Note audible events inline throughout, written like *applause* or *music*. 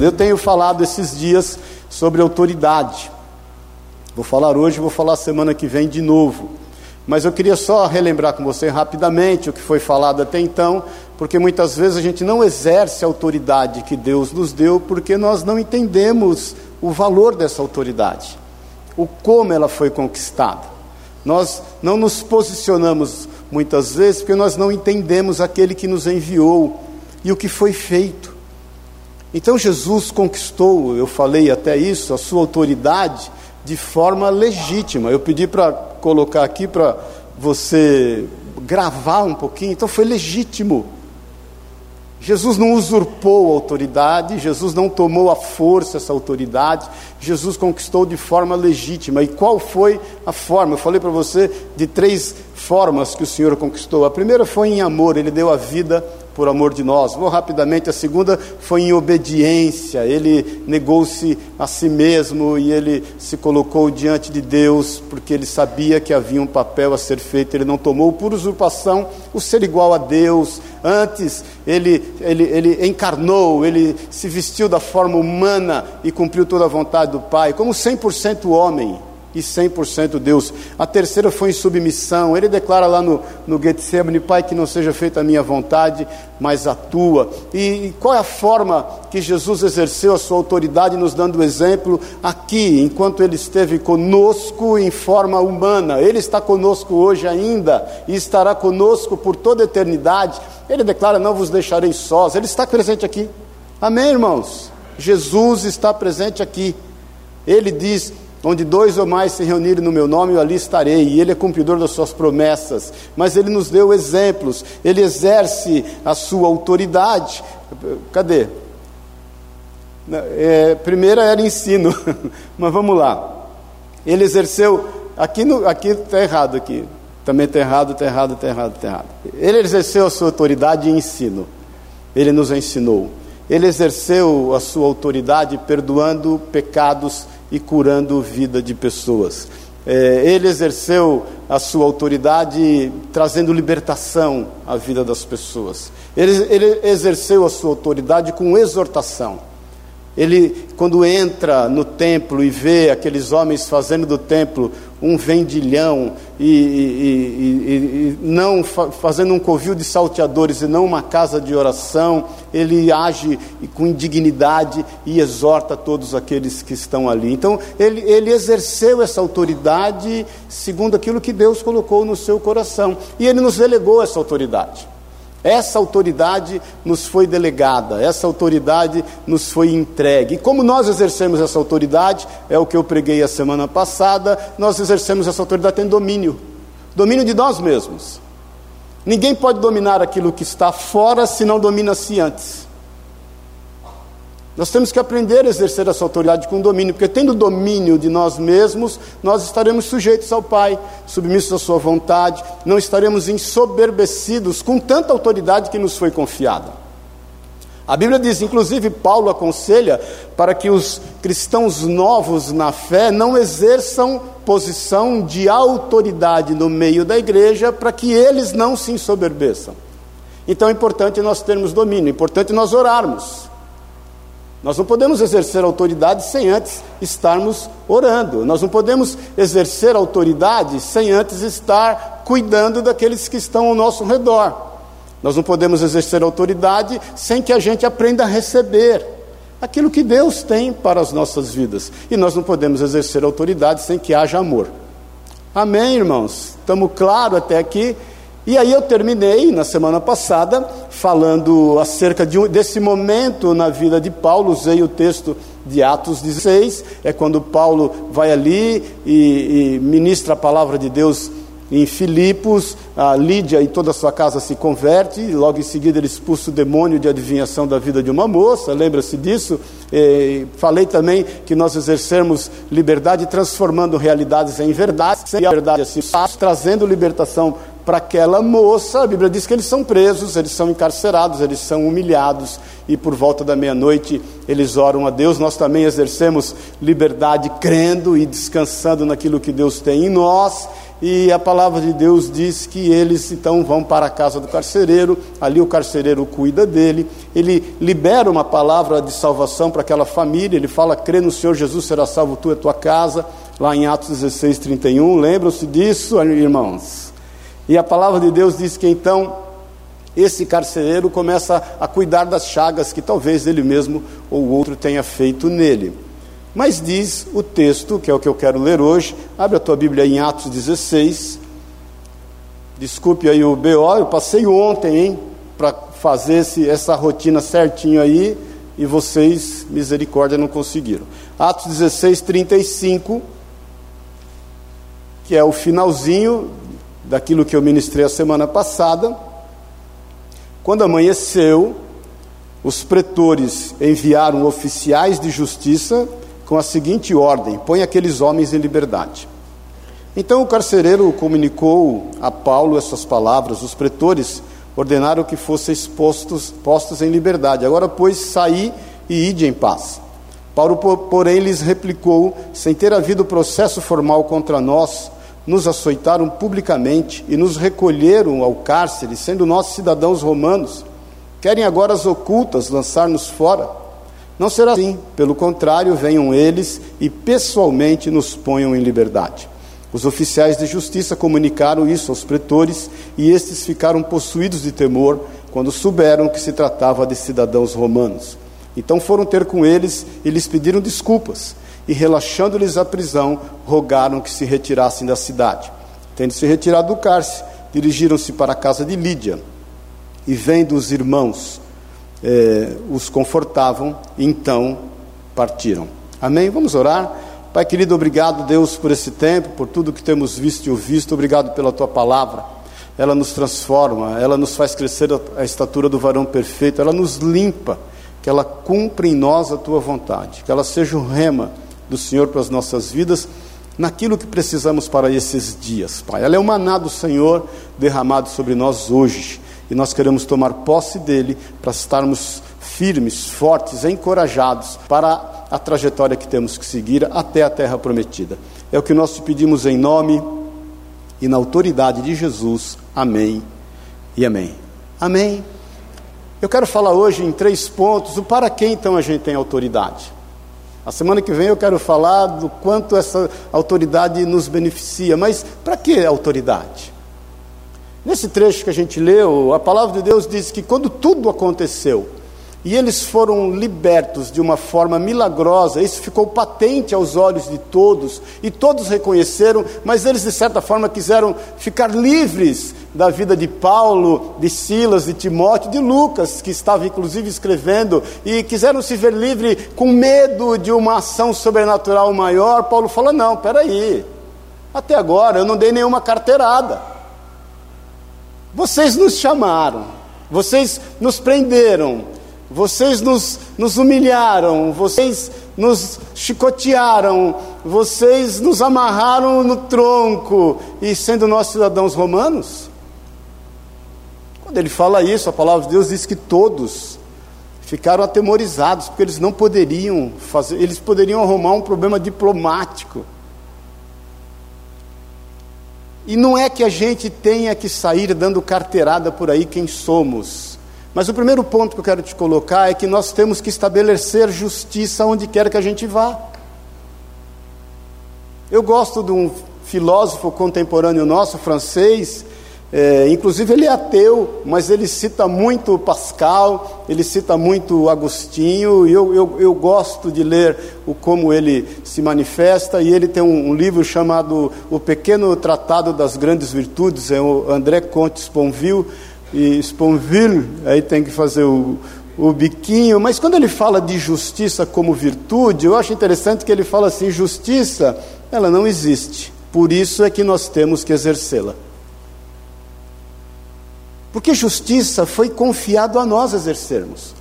Eu tenho falado esses dias sobre autoridade. Vou falar hoje, vou falar semana que vem de novo. Mas eu queria só relembrar com você rapidamente o que foi falado até então, porque muitas vezes a gente não exerce a autoridade que Deus nos deu porque nós não entendemos o valor dessa autoridade, o como ela foi conquistada. Nós não nos posicionamos muitas vezes porque nós não entendemos aquele que nos enviou e o que foi feito. Então Jesus conquistou, eu falei até isso, a sua autoridade de forma legítima. Eu pedi para colocar aqui para você gravar um pouquinho, então foi legítimo. Jesus não usurpou a autoridade, Jesus não tomou à força essa autoridade, Jesus conquistou de forma legítima. E qual foi a forma? Eu falei para você de três formas que o Senhor conquistou. A primeira foi em amor, ele deu a vida por amor de nós. Vou rapidamente, a segunda foi em obediência, ele negou-se a si mesmo e ele se colocou diante de Deus, porque ele sabia que havia um papel a ser feito, ele não tomou por usurpação o ser igual a Deus, antes ele, ele, ele encarnou, ele se vestiu da forma humana e cumpriu toda a vontade do Pai, como 100% homem e 100% Deus. A terceira foi em submissão. Ele declara lá no, no Getsemane, Pai, que não seja feita a minha vontade, mas a tua. E, e qual é a forma que Jesus exerceu a sua autoridade, nos dando exemplo aqui, enquanto ele esteve conosco em forma humana? Ele está conosco hoje ainda e estará conosco por toda a eternidade. Ele declara: Não vos deixarei sós. Ele está presente aqui. Amém, irmãos? Jesus está presente aqui. Ele diz: Onde dois ou mais se reunirem no meu nome, eu ali estarei. E Ele é cumpridor das suas promessas. Mas Ele nos deu exemplos. Ele exerce a sua autoridade. Cadê? É, primeira era ensino, *laughs* mas vamos lá. Ele exerceu. Aqui está aqui tá errado aqui. Também está errado, está errado, está errado, está errado. Ele exerceu a sua autoridade em ensino. Ele nos ensinou. Ele exerceu a sua autoridade perdoando pecados e curando vida de pessoas. É, ele exerceu a sua autoridade trazendo libertação à vida das pessoas. Ele, ele exerceu a sua autoridade com exortação. Ele, quando entra no templo e vê aqueles homens fazendo do templo um vendilhão e, e, e, e não fazendo um covil de salteadores e não uma casa de oração, ele age com indignidade e exorta todos aqueles que estão ali. Então, ele, ele exerceu essa autoridade segundo aquilo que Deus colocou no seu coração e ele nos delegou essa autoridade. Essa autoridade nos foi delegada, essa autoridade nos foi entregue. E como nós exercemos essa autoridade, é o que eu preguei a semana passada, nós exercemos essa autoridade tendo domínio domínio de nós mesmos. Ninguém pode dominar aquilo que está fora se não domina-se antes. Nós temos que aprender a exercer essa autoridade com domínio, porque tendo domínio de nós mesmos, nós estaremos sujeitos ao Pai, submissos à Sua vontade, não estaremos ensoberbecidos com tanta autoridade que nos foi confiada. A Bíblia diz, inclusive, Paulo aconselha para que os cristãos novos na fé não exerçam posição de autoridade no meio da igreja, para que eles não se ensoberbeçam. Então é importante nós termos domínio, é importante nós orarmos. Nós não podemos exercer autoridade sem antes estarmos orando. Nós não podemos exercer autoridade sem antes estar cuidando daqueles que estão ao nosso redor. Nós não podemos exercer autoridade sem que a gente aprenda a receber aquilo que Deus tem para as nossas vidas. E nós não podemos exercer autoridade sem que haja amor. Amém, irmãos? Estamos claros até aqui? E aí eu terminei na semana passada falando acerca de desse momento na vida de Paulo, usei o texto de Atos 16, é quando Paulo vai ali e, e ministra a palavra de Deus em Filipos, a Lídia e toda a sua casa se converte, e logo em seguida ele expulsa o demônio de adivinhação da vida de uma moça, lembra-se disso? E falei também que nós exercemos liberdade transformando realidades em verdades, sem a verdade assim, trazendo libertação para aquela moça, a Bíblia diz que eles são presos, eles são encarcerados, eles são humilhados, e por volta da meia-noite eles oram a Deus. Nós também exercemos liberdade crendo e descansando naquilo que Deus tem em nós, e a palavra de Deus diz que eles então vão para a casa do carcereiro, ali o carcereiro cuida dele, ele libera uma palavra de salvação para aquela família, ele fala: crê no Senhor Jesus, será salvo tu e tua casa, lá em Atos 16, 31. Lembram-se disso, irmãos? E a palavra de Deus diz que então esse carcereiro começa a cuidar das chagas que talvez ele mesmo ou outro tenha feito nele. Mas diz o texto, que é o que eu quero ler hoje, abre a tua Bíblia em Atos 16. Desculpe aí o BO, eu passei ontem, hein, para fazer esse, essa rotina certinho aí, e vocês, misericórdia, não conseguiram. Atos 16, 35, que é o finalzinho daquilo que eu ministrei a semana passada. Quando amanheceu, os pretores enviaram oficiais de justiça com a seguinte ordem: põe aqueles homens em liberdade. Então o carcereiro comunicou a Paulo essas palavras, os pretores ordenaram que fossem expostos, postos em liberdade. Agora, pois, saí e ide em paz. Paulo, porém, lhes replicou: sem ter havido processo formal contra nós, nos açoitaram publicamente e nos recolheram ao cárcere, sendo nós cidadãos romanos. Querem agora as ocultas lançar-nos fora. Não será assim, pelo contrário, venham eles e pessoalmente nos ponham em liberdade. Os oficiais de justiça comunicaram isso aos pretores e estes ficaram possuídos de temor quando souberam que se tratava de cidadãos romanos. Então foram ter com eles e lhes pediram desculpas e, relaxando-lhes a prisão, rogaram que se retirassem da cidade. Tendo se retirado do cárcere, dirigiram-se para a casa de Lídia e, vendo os irmãos, eh, os confortavam, e então partiram. Amém? Vamos orar. Pai querido, obrigado, Deus, por esse tempo, por tudo que temos visto e ouvido. Obrigado pela tua palavra. Ela nos transforma, ela nos faz crescer a estatura do varão perfeito, ela nos limpa, que ela cumpra em nós a tua vontade, que ela seja o rema do Senhor para as nossas vidas, naquilo que precisamos para esses dias, Pai. Ela é o maná do Senhor derramado sobre nós hoje e nós queremos tomar posse dele para estarmos firmes, fortes, encorajados para a trajetória que temos que seguir até a terra prometida. É o que nós te pedimos em nome e na autoridade de Jesus. Amém e amém. Amém. Eu quero falar hoje em três pontos o para quem então a gente tem autoridade. A semana que vem eu quero falar do quanto essa autoridade nos beneficia, mas para que autoridade? Nesse trecho que a gente leu, a palavra de Deus diz que quando tudo aconteceu e eles foram libertos de uma forma milagrosa, isso ficou patente aos olhos de todos. E todos reconheceram, mas eles de certa forma quiseram ficar livres da vida de Paulo, de Silas, de Timóteo, de Lucas, que estava inclusive escrevendo, e quiseram se ver livre com medo de uma ação sobrenatural maior. Paulo falou: Não, peraí, até agora eu não dei nenhuma carteirada. Vocês nos chamaram, vocês nos prenderam, vocês nos, nos humilharam, vocês nos chicotearam, vocês nos amarraram no tronco, e sendo nós cidadãos romanos? Quando ele fala isso, a palavra de Deus diz que todos ficaram atemorizados, porque eles não poderiam fazer, eles poderiam arrumar um problema diplomático. E não é que a gente tenha que sair dando carteirada por aí quem somos. Mas o primeiro ponto que eu quero te colocar é que nós temos que estabelecer justiça onde quer que a gente vá. Eu gosto de um filósofo contemporâneo nosso, francês, é, inclusive ele é ateu, mas ele cita muito Pascal, ele cita muito Agostinho, e eu, eu, eu gosto de ler o como ele se manifesta, e ele tem um, um, livro chamado O Pequeno Tratado das Grandes Virtudes, é o André Comte Sponville, e Sponville, aí tem que fazer o, o biquinho, mas quando ele fala de justiça como virtude, eu acho interessante que ele fala assim: justiça, ela não existe, por isso é que nós temos que exercê-la. Porque justiça foi confiado a nós exercermos.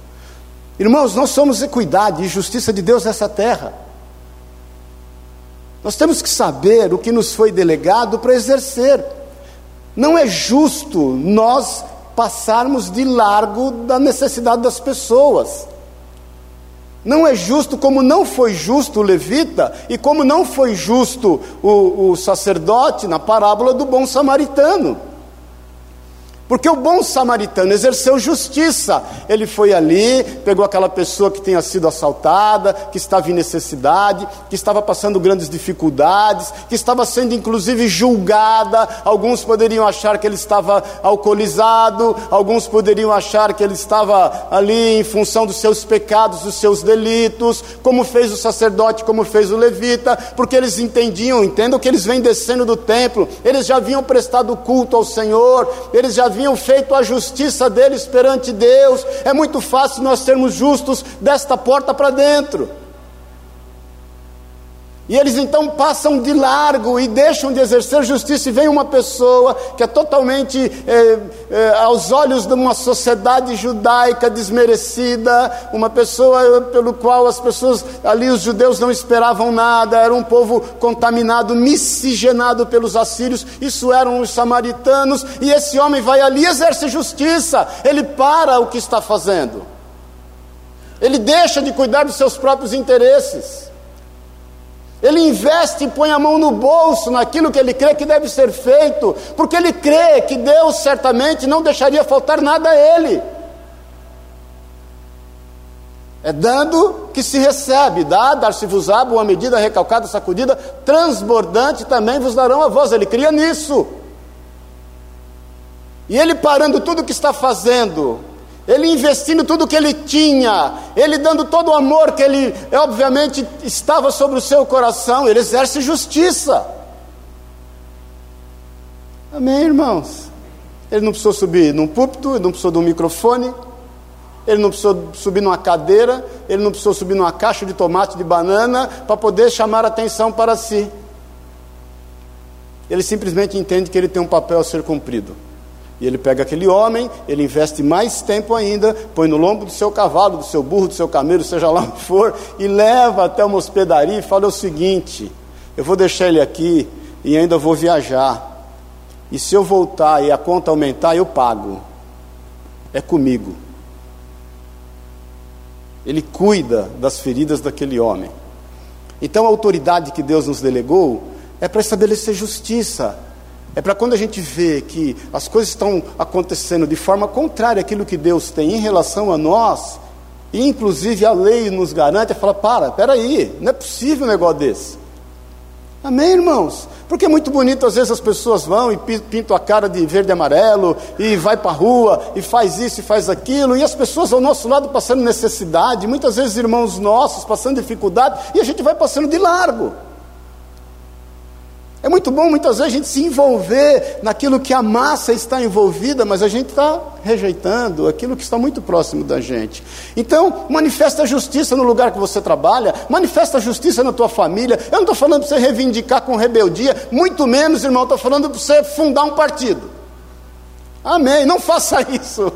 Irmãos, nós somos equidade e justiça de Deus nessa terra. Nós temos que saber o que nos foi delegado para exercer. Não é justo nós passarmos de largo da necessidade das pessoas. Não é justo como não foi justo o levita e como não foi justo o, o sacerdote na parábola do bom samaritano. Porque o bom samaritano exerceu justiça. Ele foi ali, pegou aquela pessoa que tinha sido assaltada, que estava em necessidade, que estava passando grandes dificuldades, que estava sendo inclusive julgada. Alguns poderiam achar que ele estava alcoolizado, alguns poderiam achar que ele estava ali em função dos seus pecados, dos seus delitos, como fez o sacerdote, como fez o levita, porque eles entendiam, entendam que eles vêm descendo do templo, eles já haviam prestado culto ao Senhor, eles já haviam feito a justiça deles perante Deus. É muito fácil nós sermos justos desta porta para dentro. E eles então passam de largo e deixam de exercer justiça, e vem uma pessoa que é totalmente, é, é, aos olhos de uma sociedade judaica desmerecida, uma pessoa pelo qual as pessoas ali, os judeus, não esperavam nada, era um povo contaminado, miscigenado pelos assírios, isso eram os samaritanos, e esse homem vai ali e exerce justiça, ele para o que está fazendo, ele deixa de cuidar dos seus próprios interesses. Ele investe e põe a mão no bolso naquilo que ele crê que deve ser feito, porque ele crê que Deus certamente não deixaria faltar nada a ele. É dando que se recebe, dá, dar-se-vos-á, uma medida recalcada, sacudida, transbordante também vos darão a voz. Ele cria nisso. E ele parando tudo o que está fazendo, ele investindo tudo que ele tinha, ele dando todo o amor que ele, obviamente, estava sobre o seu coração, ele exerce justiça. Amém, irmãos? Ele não precisou subir num púlpito, ele não precisou de um microfone, ele não precisou subir numa cadeira, ele não precisou subir numa caixa de tomate, de banana, para poder chamar atenção para si. Ele simplesmente entende que ele tem um papel a ser cumprido. E ele pega aquele homem, ele investe mais tempo ainda, põe no lombo do seu cavalo, do seu burro, do seu camelo, seja lá onde for, e leva até uma hospedaria e fala o seguinte: eu vou deixar ele aqui e ainda vou viajar. E se eu voltar e a conta aumentar, eu pago. É comigo. Ele cuida das feridas daquele homem. Então a autoridade que Deus nos delegou é para estabelecer justiça é para quando a gente vê que as coisas estão acontecendo de forma contrária àquilo que Deus tem em relação a nós, e inclusive a lei nos garante, é falar: para, peraí, não é possível um negócio desse. Amém, irmãos? Porque é muito bonito, às vezes as pessoas vão e pintam a cara de verde e amarelo, e vai para a rua, e faz isso e faz aquilo, e as pessoas ao nosso lado passando necessidade, muitas vezes irmãos nossos passando dificuldade, e a gente vai passando de largo. É muito bom muitas vezes a gente se envolver naquilo que a massa está envolvida, mas a gente está rejeitando aquilo que está muito próximo da gente. Então, manifesta a justiça no lugar que você trabalha, manifesta a justiça na tua família. Eu não estou falando para você reivindicar com rebeldia, muito menos, irmão, estou falando para você fundar um partido. Amém. Não faça isso.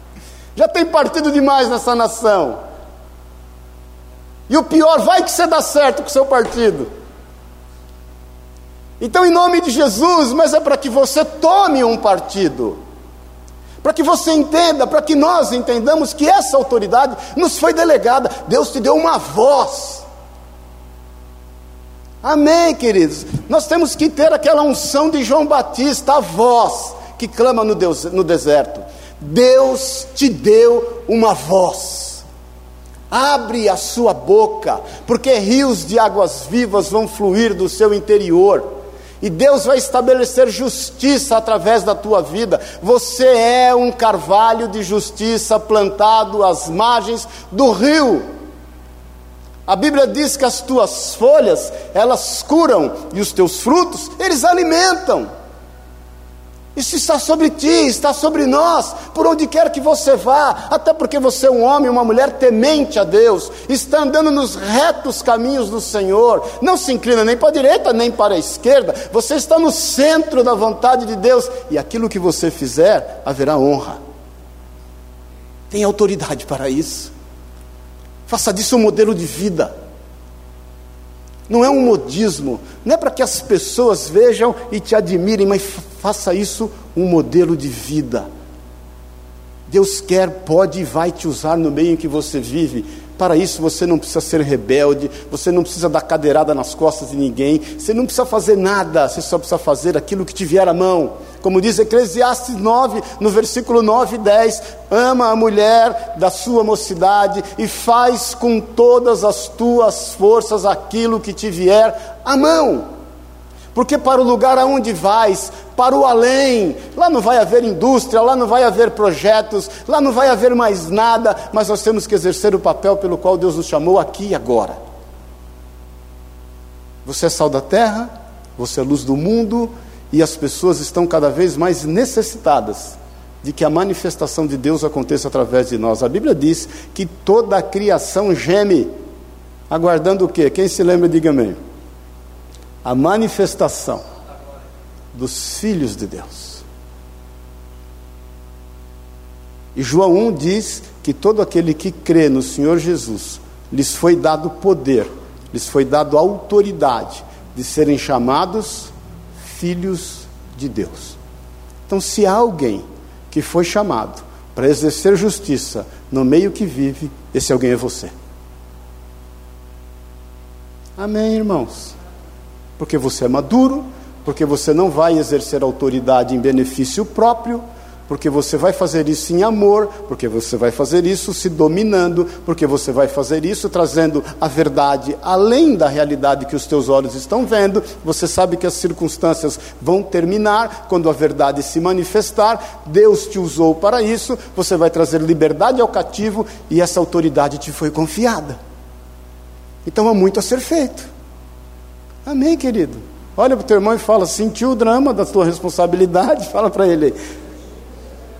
*laughs* Já tem partido demais nessa nação. E o pior, vai que você dá certo com o seu partido. Então, em nome de Jesus, mas é para que você tome um partido, para que você entenda, para que nós entendamos que essa autoridade nos foi delegada, Deus te deu uma voz. Amém, queridos? Nós temos que ter aquela unção de João Batista, a voz que clama no, Deus, no deserto. Deus te deu uma voz. Abre a sua boca, porque rios de águas vivas vão fluir do seu interior e Deus vai estabelecer justiça através da tua vida. Você é um carvalho de justiça plantado às margens do rio. A Bíblia diz que as tuas folhas, elas curam, e os teus frutos, eles alimentam. Isso está sobre ti, está sobre nós, por onde quer que você vá, até porque você é um homem, uma mulher temente a Deus, está andando nos retos caminhos do Senhor, não se inclina nem para a direita nem para a esquerda, você está no centro da vontade de Deus, e aquilo que você fizer haverá honra. Tem autoridade para isso, faça disso um modelo de vida. Não é um modismo, não é para que as pessoas vejam e te admirem, mas faça isso um modelo de vida. Deus quer, pode e vai te usar no meio em que você vive Para isso você não precisa ser rebelde, você não precisa dar cadeirada nas costas de ninguém, você não precisa fazer nada, você só precisa fazer aquilo que te vier à mão. Como diz Eclesiastes 9, no versículo 9 e 10: ama a mulher da sua mocidade e faz com todas as tuas forças aquilo que te vier à mão. Porque para o lugar aonde vais, para o além, lá não vai haver indústria, lá não vai haver projetos, lá não vai haver mais nada, mas nós temos que exercer o papel pelo qual Deus nos chamou aqui e agora. Você é sal da terra, você é luz do mundo, e as pessoas estão cada vez mais necessitadas de que a manifestação de Deus aconteça através de nós. A Bíblia diz que toda a criação geme, aguardando o quê? Quem se lembra, diga amém a manifestação dos filhos de Deus. E João 1 diz que todo aquele que crê no Senhor Jesus, lhes foi dado poder, lhes foi dado autoridade de serem chamados filhos de Deus. Então, se há alguém que foi chamado para exercer justiça no meio que vive, esse alguém é você. Amém, irmãos? Porque você é maduro, porque você não vai exercer autoridade em benefício próprio, porque você vai fazer isso em amor, porque você vai fazer isso se dominando, porque você vai fazer isso trazendo a verdade além da realidade que os teus olhos estão vendo. Você sabe que as circunstâncias vão terminar quando a verdade se manifestar. Deus te usou para isso, você vai trazer liberdade ao cativo e essa autoridade te foi confiada. Então há muito a ser feito. Amém, querido? Olha para o teu irmão e fala: sentiu o drama da tua responsabilidade? *laughs* Fala para ele.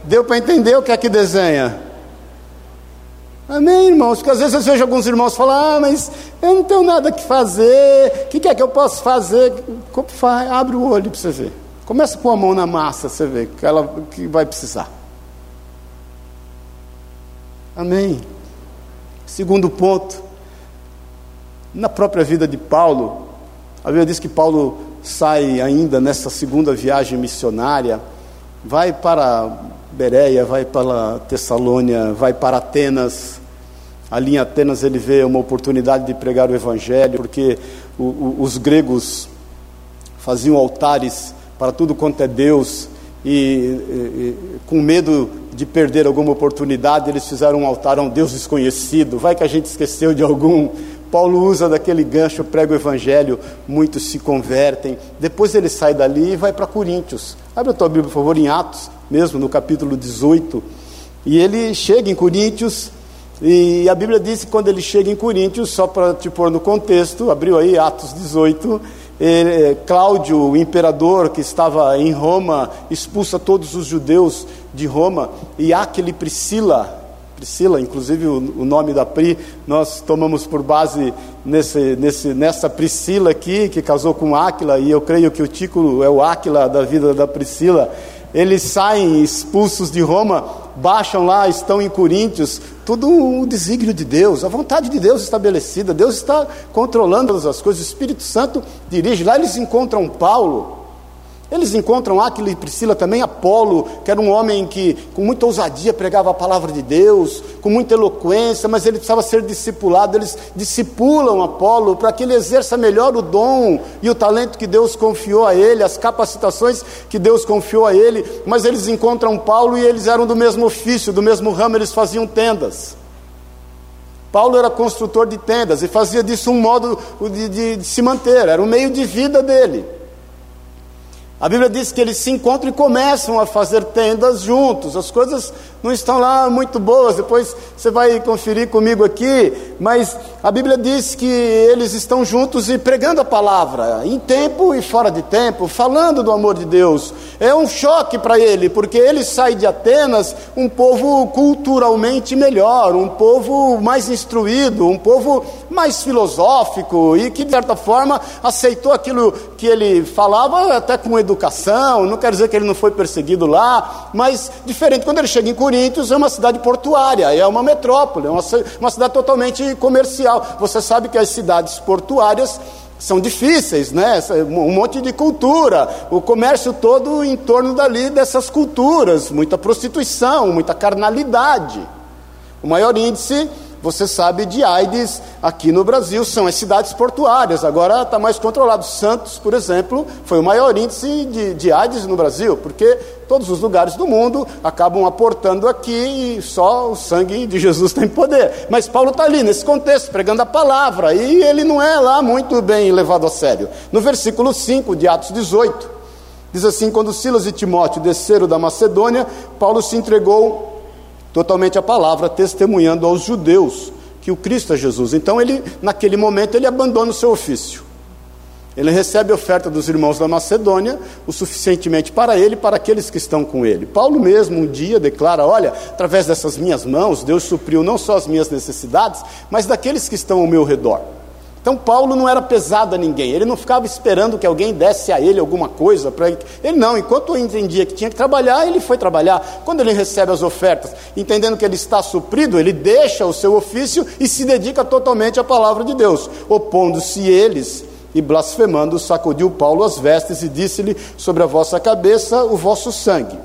Deu para entender o que é que desenha? Amém, irmãos? Porque às vezes eu vejo alguns irmãos falar: ah, mas eu não tenho nada que fazer, o que, que é que eu posso fazer? Abre o olho para você ver. Começa pôr a mão na massa, você vê que ela que vai precisar. Amém. Segundo ponto, na própria vida de Paulo, a Bíblia diz que Paulo sai ainda nessa segunda viagem missionária, vai para Bereia, vai para Tessalônia, vai para Atenas. Ali em Atenas ele vê uma oportunidade de pregar o Evangelho, porque o, o, os gregos faziam altares para tudo quanto é Deus, e, e, com medo de perder alguma oportunidade, eles fizeram um altar a um Deus desconhecido. Vai que a gente esqueceu de algum Paulo usa daquele gancho, prega o evangelho, muitos se convertem. Depois ele sai dali e vai para Coríntios. Abre a tua Bíblia, por favor, em Atos, mesmo no capítulo 18. E ele chega em Coríntios, e a Bíblia diz que quando ele chega em Coríntios, só para te pôr no contexto, abriu aí Atos 18, ele, Cláudio, o imperador que estava em Roma, expulsa todos os judeus de Roma, e Aquele Priscila, Priscila, inclusive o, o, nome da Pri, nós tomamos por base nesse, nesse, nessa Priscila aqui, que casou com Áquila, e eu creio que o título é o Áquila da vida da Priscila. Eles saem expulsos de Roma, baixam lá, estão em Coríntios, tudo o desígnio de Deus, a vontade de Deus estabelecida, Deus está controlando as coisas, o Espírito Santo dirige. Lá eles encontram Paulo, eles encontram Aquila e Priscila também, Apolo, que era um homem que com muita ousadia pregava a palavra de Deus, com muita eloquência, mas ele precisava ser discipulado. Eles discipulam Apolo para que ele exerça melhor o dom e o talento que Deus confiou a ele, as capacitações que Deus confiou a ele. Mas eles encontram Paulo e eles eram do mesmo ofício, do mesmo ramo, eles faziam tendas. Paulo era construtor de tendas e fazia disso um modo de, de, de se manter, era o meio de vida dele. A Bíblia diz que eles se encontram e começam a fazer tendas juntos. As coisas não estão lá muito boas, depois você vai conferir comigo aqui, mas a Bíblia diz que eles estão juntos e pregando a palavra, em tempo e fora de tempo, falando do amor de Deus. É um choque para ele, porque ele sai de Atenas um povo culturalmente melhor, um povo mais instruído, um povo mais filosófico e que, de certa forma, aceitou aquilo que ele falava até com educação. Não quer dizer que ele não foi perseguido lá, mas diferente quando ele chega em Coríntios é uma cidade portuária, é uma metrópole, é uma, uma cidade totalmente comercial. Você sabe que as cidades portuárias são difíceis, né? Um monte de cultura, o comércio todo em torno dali dessas culturas, muita prostituição, muita carnalidade. O maior índice você sabe de AIDS aqui no Brasil, são as cidades portuárias, agora está mais controlado. Santos, por exemplo, foi o maior índice de, de AIDS no Brasil, porque todos os lugares do mundo acabam aportando aqui e só o sangue de Jesus tem poder. Mas Paulo está ali nesse contexto, pregando a palavra, e ele não é lá muito bem levado a sério. No versículo 5 de Atos 18, diz assim: Quando Silas e Timóteo desceram da Macedônia, Paulo se entregou totalmente à palavra, testemunhando aos judeus que o Cristo é Jesus. Então ele, naquele momento, ele abandona o seu ofício. Ele recebe a oferta dos irmãos da Macedônia, o suficientemente para ele e para aqueles que estão com ele. Paulo mesmo um dia declara: Olha, através dessas minhas mãos, Deus supriu não só as minhas necessidades, mas daqueles que estão ao meu redor. Então Paulo não era pesado a ninguém, ele não ficava esperando que alguém desse a ele alguma coisa ele. Ele não, enquanto entendia que tinha que trabalhar, ele foi trabalhar. Quando ele recebe as ofertas, entendendo que ele está suprido, ele deixa o seu ofício e se dedica totalmente à palavra de Deus, opondo-se eles e blasfemando, sacudiu Paulo as vestes e disse-lhe: Sobre a vossa cabeça o vosso sangue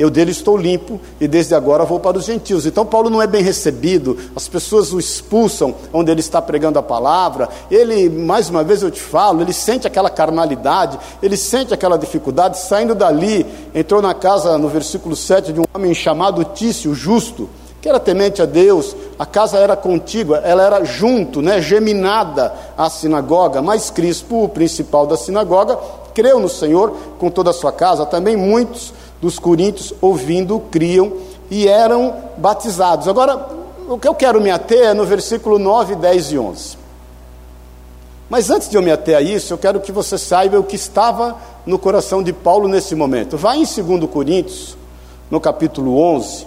eu dele estou limpo e desde agora vou para os gentios. Então Paulo não é bem recebido, as pessoas o expulsam onde ele está pregando a palavra. Ele, mais uma vez eu te falo, ele sente aquela carnalidade, ele sente aquela dificuldade. Saindo dali, entrou na casa, no versículo 7, de um homem chamado Tício, justo, que era temente a Deus, a casa era contígua, ela era junto, né, geminada à sinagoga, mas Crispo, o principal da sinagoga, creu no Senhor com toda a sua casa, também muitos dos coríntios, ouvindo, criam e eram batizados. Agora, o que eu quero me ater é no versículo 9, 10 e 11. Mas antes de eu me ater a isso, eu quero que você saiba o que estava no coração de Paulo nesse momento. Vai em 2 Coríntios, no capítulo 11.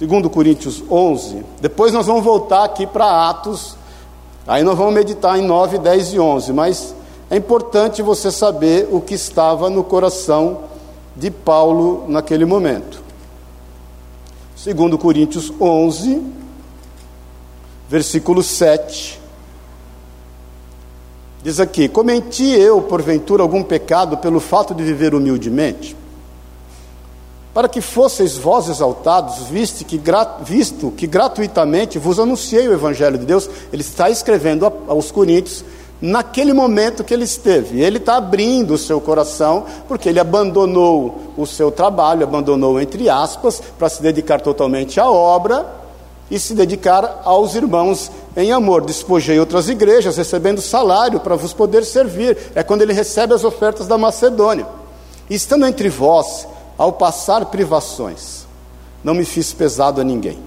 2 Coríntios 11. Depois nós vamos voltar aqui para Atos. Aí nós vamos meditar em 9, 10 e 11. Mas é importante você saber o que estava no coração de Paulo naquele momento. Segundo Coríntios 11, versículo 7. Diz aqui: Cometi eu, porventura, algum pecado pelo fato de viver humildemente? Para que fosseis vós exaltados, visto que, visto que gratuitamente vos anunciei o Evangelho de Deus, ele está escrevendo aos Coríntios naquele momento que ele esteve. Ele está abrindo o seu coração, porque ele abandonou o seu trabalho, abandonou, entre aspas, para se dedicar totalmente à obra e se dedicar aos irmãos em amor. Despojei outras igrejas, recebendo salário para vos poder servir. É quando ele recebe as ofertas da Macedônia. Estando entre vós, ao passar privações, não me fiz pesado a ninguém.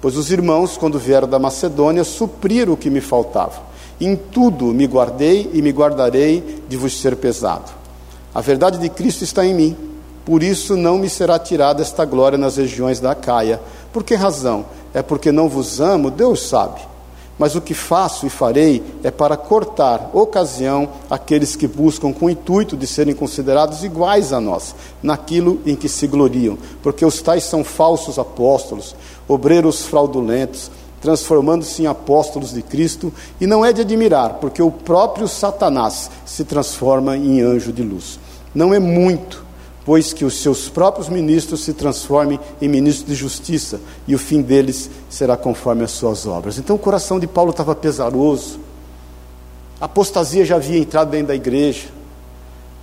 Pois os irmãos, quando vieram da Macedônia, supriram o que me faltava em tudo me guardei e me guardarei de vos ser pesado. A verdade de Cristo está em mim, por isso não me será tirada esta glória nas regiões da Caia. Por que razão? É porque não vos amo, Deus sabe. Mas o que faço e farei é para cortar ocasião àqueles que buscam com o intuito de serem considerados iguais a nós, naquilo em que se gloriam, porque os tais são falsos apóstolos, obreiros fraudulentos, transformando-se em apóstolos de Cristo, e não é de admirar, porque o próprio Satanás se transforma em anjo de luz. Não é muito, pois que os seus próprios ministros se transformem em ministros de justiça, e o fim deles será conforme as suas obras. Então o coração de Paulo estava pesaroso, a apostasia já havia entrado dentro da igreja,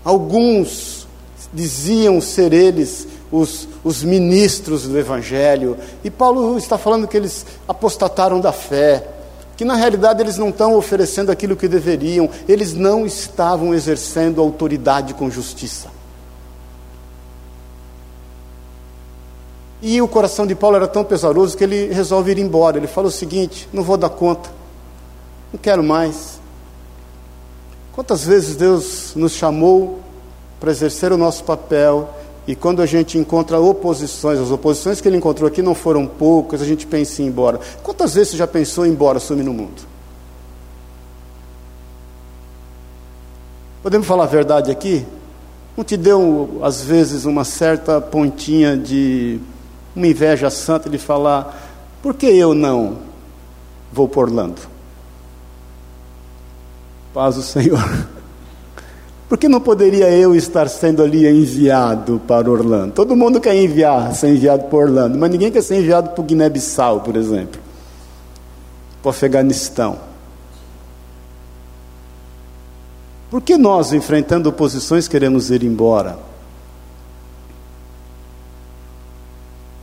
alguns diziam ser eles os, os ministros do Evangelho. E Paulo está falando que eles apostataram da fé, que na realidade eles não estão oferecendo aquilo que deveriam, eles não estavam exercendo autoridade com justiça. E o coração de Paulo era tão pesaroso que ele resolve ir embora. Ele fala o seguinte: não vou dar conta, não quero mais. Quantas vezes Deus nos chamou para exercer o nosso papel e quando a gente encontra oposições, as oposições que ele encontrou aqui não foram poucas, a gente pensa em ir embora. Quantas vezes você já pensou em ir embora, sumir no mundo? Podemos falar a verdade aqui? Não te deu, às vezes, uma certa pontinha de uma inveja santa de falar: por que eu não vou por Orlando? Paz do Senhor. Por que não poderia eu estar sendo ali enviado para Orlando? Todo mundo quer enviar, ser enviado para Orlando, mas ninguém quer ser enviado para Guiné-Bissau, por exemplo, para o Afeganistão. Por que nós, enfrentando oposições, queremos ir embora?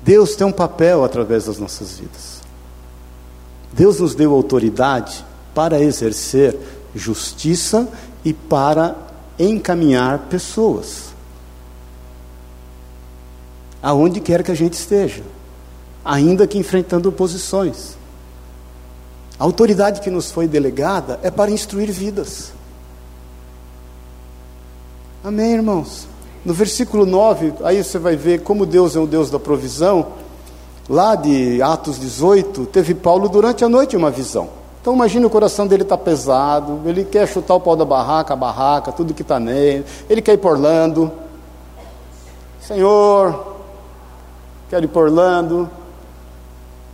Deus tem um papel através das nossas vidas. Deus nos deu autoridade para exercer justiça e para encaminhar pessoas. Aonde quer que a gente esteja, ainda que enfrentando oposições. A autoridade que nos foi delegada é para instruir vidas. Amém, irmãos? No versículo 9, aí você vai ver como Deus é um Deus da provisão. Lá de Atos 18, teve Paulo durante a noite uma visão. Então imagine o coração dele está pesado, ele quer chutar o pau da barraca, a barraca, tudo que está nele, ele quer ir por Orlando. Senhor, quero ir por Orlando,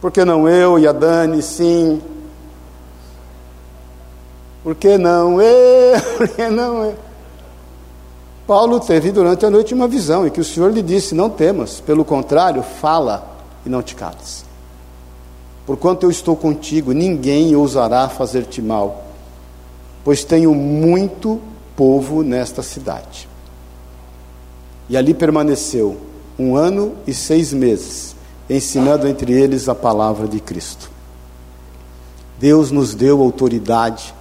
por que não eu e a Dani, sim? Por que não eu? *laughs* Por que não eu? Paulo teve durante a noite uma visão em que o Senhor lhe disse: Não temas, pelo contrário, fala e não te cales. Porquanto eu estou contigo, ninguém ousará fazer-te mal, pois tenho muito povo nesta cidade. E ali permaneceu um ano e seis meses, ensinando entre eles a palavra de Cristo. Deus nos deu autoridade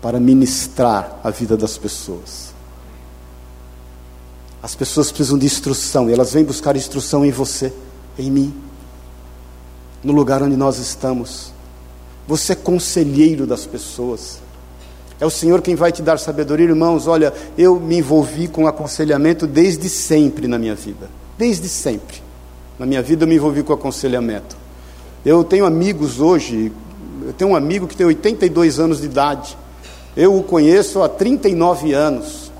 para ministrar a vida das pessoas. As pessoas precisam de instrução e elas vêm buscar instrução em você, em mim, no lugar onde nós estamos. Você é conselheiro das pessoas. É o Senhor quem vai te dar sabedoria, irmãos. Olha, eu me envolvi com aconselhamento desde sempre na minha vida. Desde sempre. Na minha vida eu me envolvi com aconselhamento. Eu tenho amigos hoje, eu tenho um amigo que tem 82 anos de idade. Eu o conheço há 39 anos.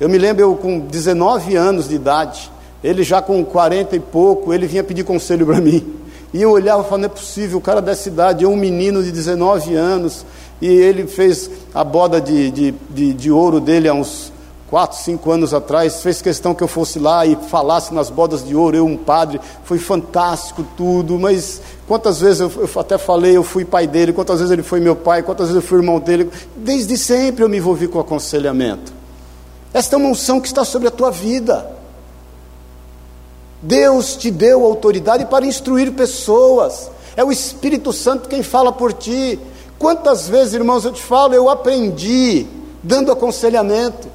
Eu me lembro, eu com 19 anos de idade, ele já com 40 e pouco, ele vinha pedir conselho para mim. E eu olhava e falava, não é possível, o cara dessa idade, eu um menino de 19 anos, e ele fez a boda de, de, de, de ouro dele há uns 4, 5 anos atrás, fez questão que eu fosse lá e falasse nas bodas de ouro, eu, um padre, foi fantástico tudo, mas quantas vezes eu, eu, até falei, eu fui pai dele, quantas vezes ele foi meu pai, quantas vezes eu fui irmão dele, desde sempre eu me envolvi com aconselhamento. Esta é uma unção que está sobre a tua vida. Deus te deu autoridade para instruir pessoas. É o Espírito Santo quem fala por ti. Quantas vezes, irmãos, eu te falo, eu aprendi dando aconselhamento.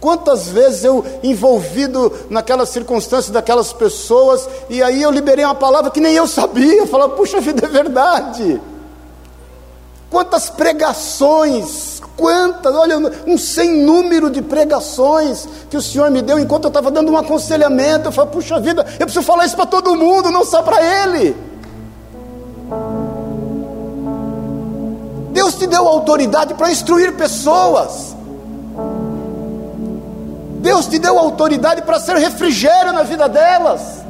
Quantas vezes eu envolvido naquelas circunstâncias daquelas pessoas, e aí eu liberei uma palavra que nem eu sabia. Eu falava, puxa vida, é verdade. Quantas pregações Quantas, olha, um sem número de pregações que o Senhor me deu enquanto eu estava dando um aconselhamento. Eu falei, puxa vida, eu preciso falar isso para todo mundo, não só para ele. Deus te deu autoridade para instruir pessoas. Deus te deu autoridade para ser refrigério na vida delas.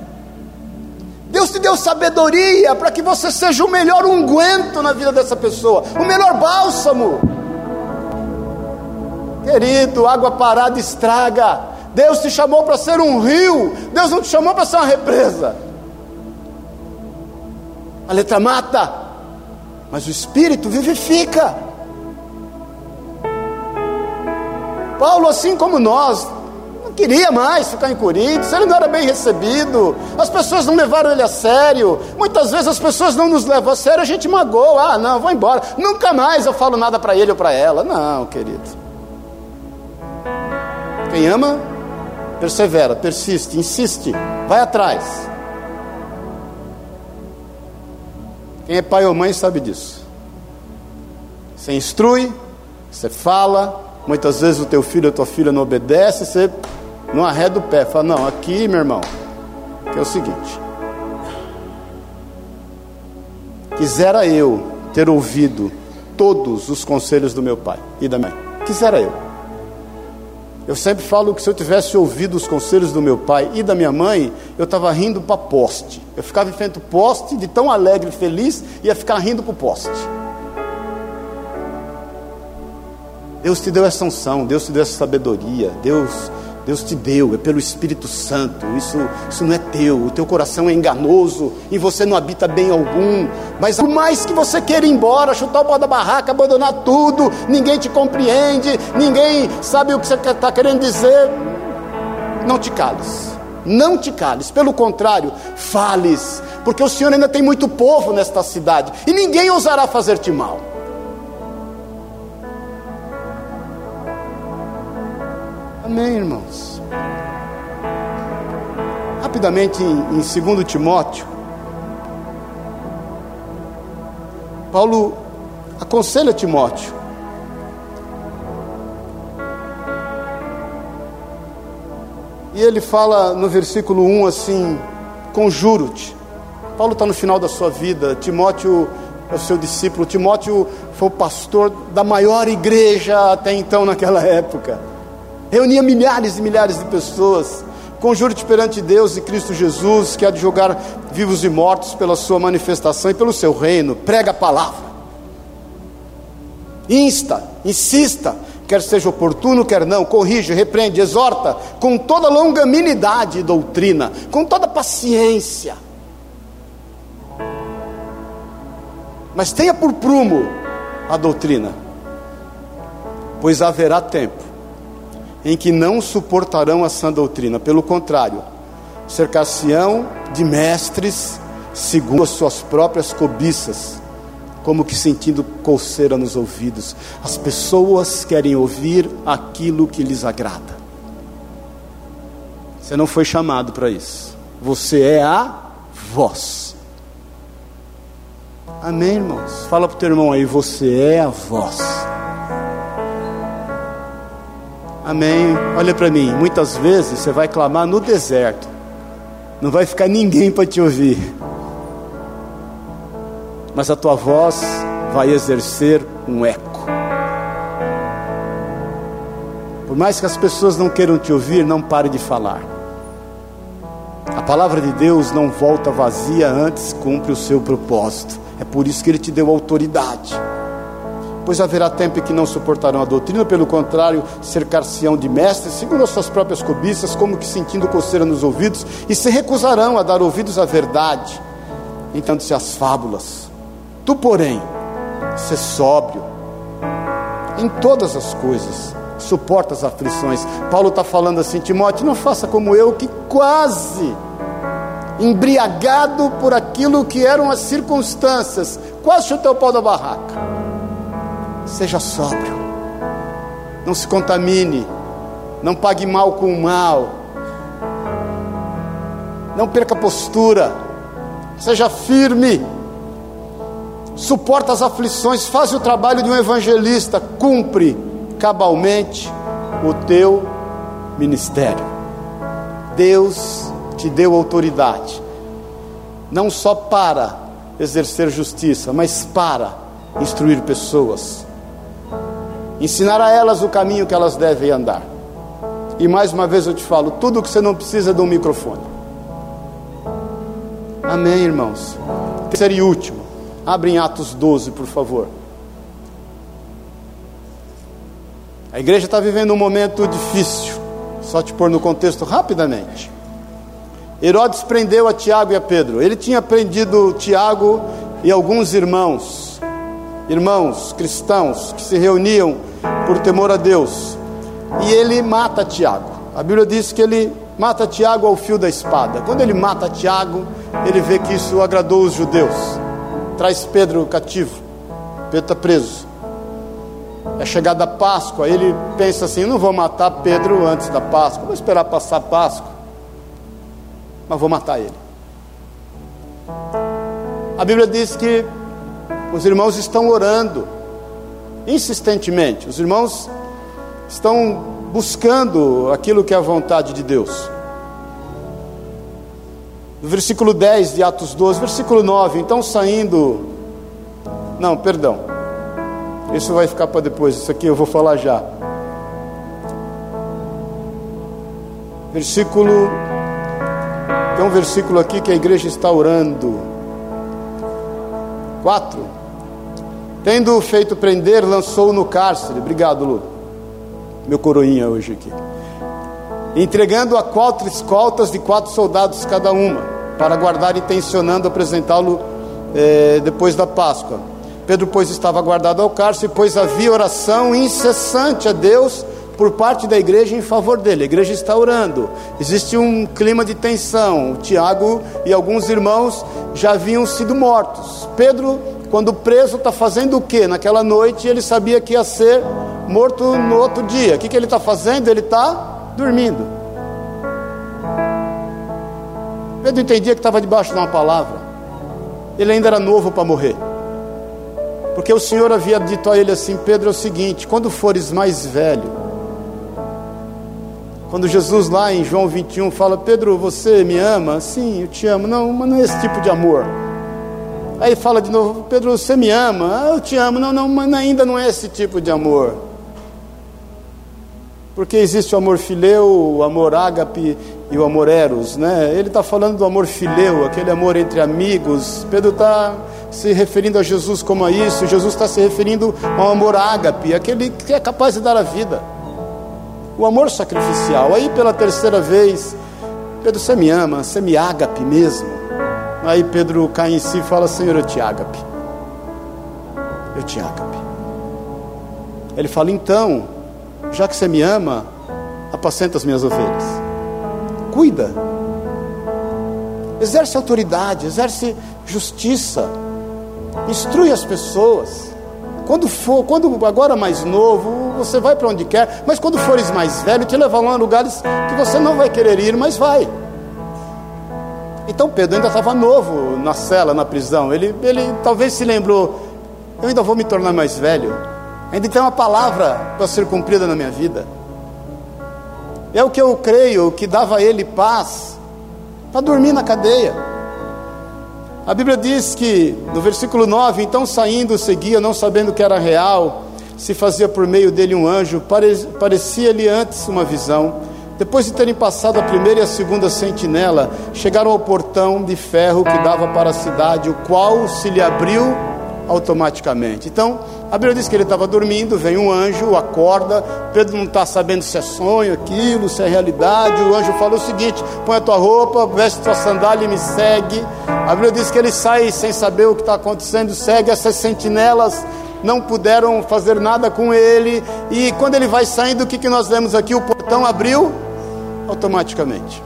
Te deu sabedoria para que você seja o melhor unguento na vida dessa pessoa, o melhor bálsamo. Querido, água parada estraga. Deus te chamou para ser um rio, Deus não te chamou para ser uma represa. A letra mata, mas o espírito vivifica. Paulo, assim como nós, queria mais ficar em Coríntios, ele não era bem recebido, as pessoas não levaram ele a sério, muitas vezes as pessoas não nos levam a sério, a gente magoa, ah, não, vou embora, nunca mais eu falo nada para ele ou para ela. Não, querido. Quem ama, persevera, persiste, insiste, vai atrás. Quem é pai ou mãe sabe disso. Você instrui, você fala, muitas vezes o teu filho ou tua filha não obedece, você não arreda o pé, fala, não, aqui, meu irmão, que é o seguinte. Quisera eu ter ouvido todos os conselhos do meu pai e da mãe. Quisera eu. Eu sempre falo que se eu tivesse ouvido os conselhos do meu pai e da minha mãe, eu estava rindo para poste. Eu ficava em frente ao poste, de tão alegre e feliz, ia ficar rindo para o poste. Deus te deu essa unção, Deus te deu essa sabedoria, Deus, Deus te deu, é pelo Espírito Santo. Isso, isso não é teu, o teu coração é enganoso e você não habita bem algum. Mas por mais que você queira ir embora, chutar o pau da barraca, abandonar tudo, ninguém te compreende, ninguém sabe o que você está querendo dizer, não te cales. Não te cales, pelo contrário, fales, porque o Senhor ainda tem muito povo nesta cidade e ninguém ousará fazer-te mal. Amém, irmãos. Rapidamente em, em 2 Timóteo, Paulo aconselha Timóteo. E ele fala no versículo 1 assim: Conjuro-te. Paulo está no final da sua vida, Timóteo é o seu discípulo. Timóteo foi o pastor da maior igreja até então naquela época reunia milhares e milhares de pessoas. Conjuro-te perante Deus e Cristo Jesus, que há de julgar vivos e mortos pela sua manifestação e pelo seu reino. Prega a palavra. Insta, insista, quer seja oportuno, quer não, corrige, repreende, exorta, com toda longanimidade e doutrina, com toda paciência. Mas tenha por prumo a doutrina, pois haverá tempo em que não suportarão a sã doutrina, pelo contrário, cercar-se-ão de mestres segundo as suas próprias cobiças, como que sentindo coceira nos ouvidos. As pessoas querem ouvir aquilo que lhes agrada. Você não foi chamado para isso. Você é a voz. Amém, irmãos? Fala para o teu irmão aí, você é a voz. Amém. Olha para mim, muitas vezes você vai clamar no deserto, não vai ficar ninguém para te ouvir, mas a tua voz vai exercer um eco. Por mais que as pessoas não queiram te ouvir, não pare de falar. A palavra de Deus não volta vazia antes cumpre o seu propósito. É por isso que ele te deu autoridade pois haverá tempo em que não suportarão a doutrina, pelo contrário, cercar-se-ão de mestres, segundo as suas próprias cobiças, como que sentindo coceira nos ouvidos, e se recusarão a dar ouvidos à verdade, entanto-se as fábulas. Tu, porém, se sóbrio em todas as coisas, suporta as aflições. Paulo está falando assim, Timóteo, não faça como eu, que quase embriagado por aquilo que eram as circunstâncias, quase chutei o pau da barraca seja sóbrio, não se contamine, não pague mal com mal, não perca postura, seja firme, suporta as aflições, faz o trabalho de um evangelista, cumpre cabalmente o teu ministério. Deus te deu autoridade, não só para exercer justiça, mas para instruir pessoas ensinar a elas o caminho que elas devem andar. E mais uma vez eu te falo: tudo que você não precisa de um microfone. Amém, irmãos? Terceiro e último, abre em Atos 12, por favor. A igreja está vivendo um momento difícil, só te pôr no contexto rapidamente. Herodes prendeu a Tiago e a Pedro. Ele tinha prendido Tiago e alguns irmãos, irmãos cristãos que se reuniam por temor a Deus. E ele mata Tiago. A Bíblia diz que ele mata Tiago ao fio da espada. Quando ele mata Tiago, ele vê que isso agradou os judeus. Traz Pedro cativo. Pedro está preso. É chegada a Páscoa, ele pensa assim: não vou matar Pedro antes da Páscoa, vou esperar passar a Páscoa, mas vou matar ele. A Bíblia diz que os irmãos estão orando insistentemente. Os irmãos estão buscando aquilo que é a vontade de Deus. No versículo 10 de Atos 12, versículo 9, então saindo. Não, perdão. Isso vai ficar para depois, isso aqui eu vou falar já. Versículo. Tem um versículo aqui que a igreja está orando. 4. Tendo feito prender, lançou no cárcere. Obrigado, Lu. meu coroinha hoje aqui. Entregando a quatro escoltas de quatro soldados cada uma, para guardar, intencionando apresentá-lo eh, depois da Páscoa. Pedro, pois, estava guardado ao cárcere, pois havia oração incessante a Deus por parte da igreja em favor dele. A igreja está orando. Existe um clima de tensão. O Tiago e alguns irmãos já haviam sido mortos. Pedro, quando preso, está fazendo o que? Naquela noite ele sabia que ia ser morto no outro dia. O que, que ele está fazendo? Ele está dormindo. Pedro entendia que estava debaixo de uma palavra. Ele ainda era novo para morrer. Porque o Senhor havia dito a ele assim: Pedro, é o seguinte, quando fores mais velho, quando Jesus lá em João 21 fala, Pedro, você me ama? Sim, eu te amo. Não, mas não é esse tipo de amor. Aí fala de novo, Pedro, você me ama? Ah, eu te amo. Não, não, mas ainda não é esse tipo de amor. Porque existe o amor fileu, o amor ágape e o amor eros, né? Ele está falando do amor fileu, aquele amor entre amigos. Pedro está se referindo a Jesus como a isso. Jesus está se referindo ao amor ágape, aquele que é capaz de dar a vida o amor sacrificial. Aí pela terceira vez, Pedro, você me ama, você me ágape mesmo. Aí Pedro cai em si e fala: Senhor, eu te ágape. Eu te ágape. Ele fala: Então, já que você me ama, apacenta as minhas ovelhas. Cuida. Exerce autoridade, exerce justiça. Instrui as pessoas. Quando for, quando agora mais novo, você vai para onde quer, mas quando fores mais velho, te levarão a lugares que você não vai querer ir, mas vai. Então Pedro ainda estava novo na cela, na prisão. Ele, ele talvez se lembrou: eu ainda vou me tornar mais velho. Ainda tem uma palavra para ser cumprida na minha vida. É o que eu creio que dava a ele paz para dormir na cadeia. A Bíblia diz que, no versículo 9: Então saindo, seguia, não sabendo que era real, se fazia por meio dele um anjo, parecia-lhe antes uma visão. Depois de terem passado a primeira e a segunda sentinela, chegaram ao portão de ferro que dava para a cidade, o qual se lhe abriu automaticamente. Então, a Bíblia diz que ele estava dormindo, vem um anjo, acorda, Pedro não está sabendo se é sonho aquilo, se é realidade. O anjo falou o seguinte: põe a tua roupa, veste tua sandália e me segue. A Bíblia diz que ele sai sem saber o que está acontecendo, segue essas sentinelas. Não puderam fazer nada com ele, e quando ele vai saindo, o que, que nós vemos aqui? O portão abriu automaticamente.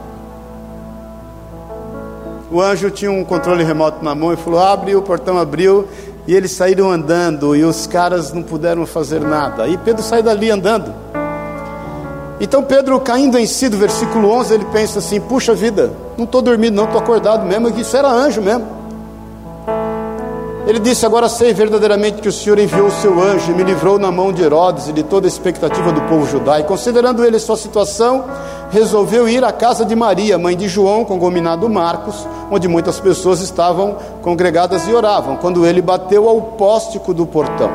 O anjo tinha um controle remoto na mão e falou: abre, o portão abriu, e eles saíram andando e os caras não puderam fazer nada. E Pedro sai dali andando. Então Pedro, caindo em si, do versículo 11, ele pensa assim: puxa vida, não estou dormindo, não estou acordado mesmo, isso era anjo mesmo. Ele disse: Agora sei verdadeiramente que o Senhor enviou o seu anjo e me livrou na mão de Herodes e de toda a expectativa do povo judaico. Considerando ele sua situação, resolveu ir à casa de Maria, mãe de João, congominado Marcos, onde muitas pessoas estavam congregadas e oravam. Quando ele bateu ao póstico do portão,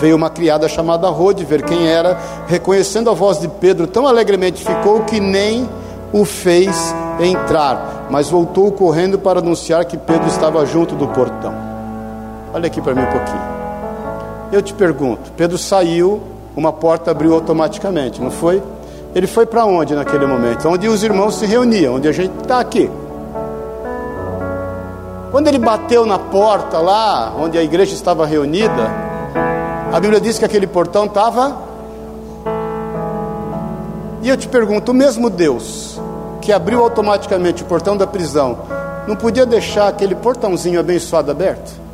veio uma criada chamada Rode ver quem era, reconhecendo a voz de Pedro, tão alegremente ficou que nem o fez entrar, mas voltou correndo para anunciar que Pedro estava junto do portão. Olha aqui para mim um pouquinho. Eu te pergunto: Pedro saiu, uma porta abriu automaticamente, não foi? Ele foi para onde naquele momento? Onde os irmãos se reuniam, onde a gente está aqui. Quando ele bateu na porta lá, onde a igreja estava reunida, a Bíblia diz que aquele portão estava. E eu te pergunto: o mesmo Deus que abriu automaticamente o portão da prisão, não podia deixar aquele portãozinho abençoado aberto?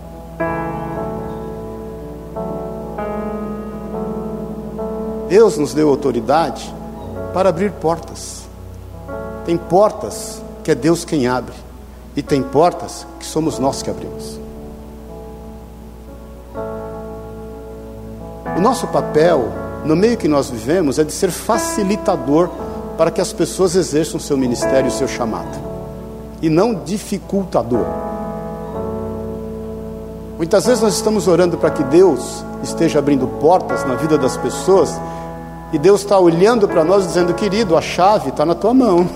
Deus nos deu autoridade para abrir portas. Tem portas que é Deus quem abre, e tem portas que somos nós que abrimos. O nosso papel, no meio que nós vivemos, é de ser facilitador para que as pessoas exerçam o seu ministério e o seu chamado, e não dificultador. Muitas vezes nós estamos orando para que Deus esteja abrindo portas na vida das pessoas e Deus está olhando para nós dizendo: querido, a chave está na tua mão. *laughs*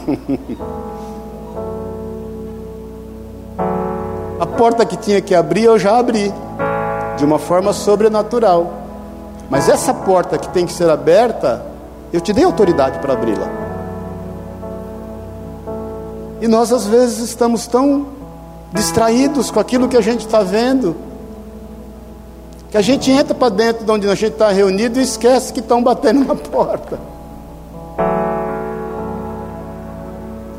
a porta que tinha que abrir, eu já abri, de uma forma sobrenatural. Mas essa porta que tem que ser aberta, Eu te dei autoridade para abri-la. E nós às vezes estamos tão distraídos com aquilo que a gente está vendo, que a gente entra para dentro de onde a gente está reunido e esquece que estão batendo na porta.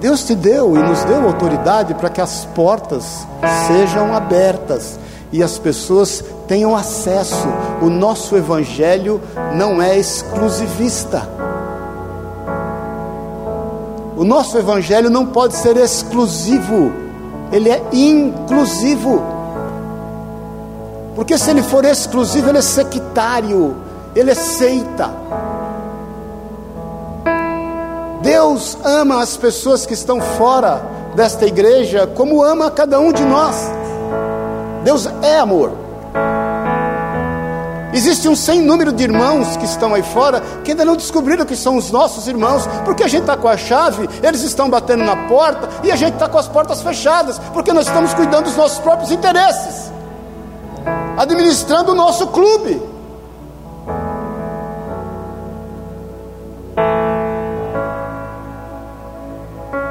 Deus te deu e nos deu autoridade para que as portas sejam abertas e as pessoas tenham acesso. O nosso evangelho não é exclusivista. O nosso evangelho não pode ser exclusivo, ele é inclusivo. Porque se ele for exclusivo, ele é sectário, ele é seita. Deus ama as pessoas que estão fora desta igreja como ama cada um de nós. Deus é amor. Existe um sem número de irmãos que estão aí fora que ainda não descobriram que são os nossos irmãos, porque a gente está com a chave, eles estão batendo na porta e a gente está com as portas fechadas, porque nós estamos cuidando dos nossos próprios interesses, administrando o nosso clube.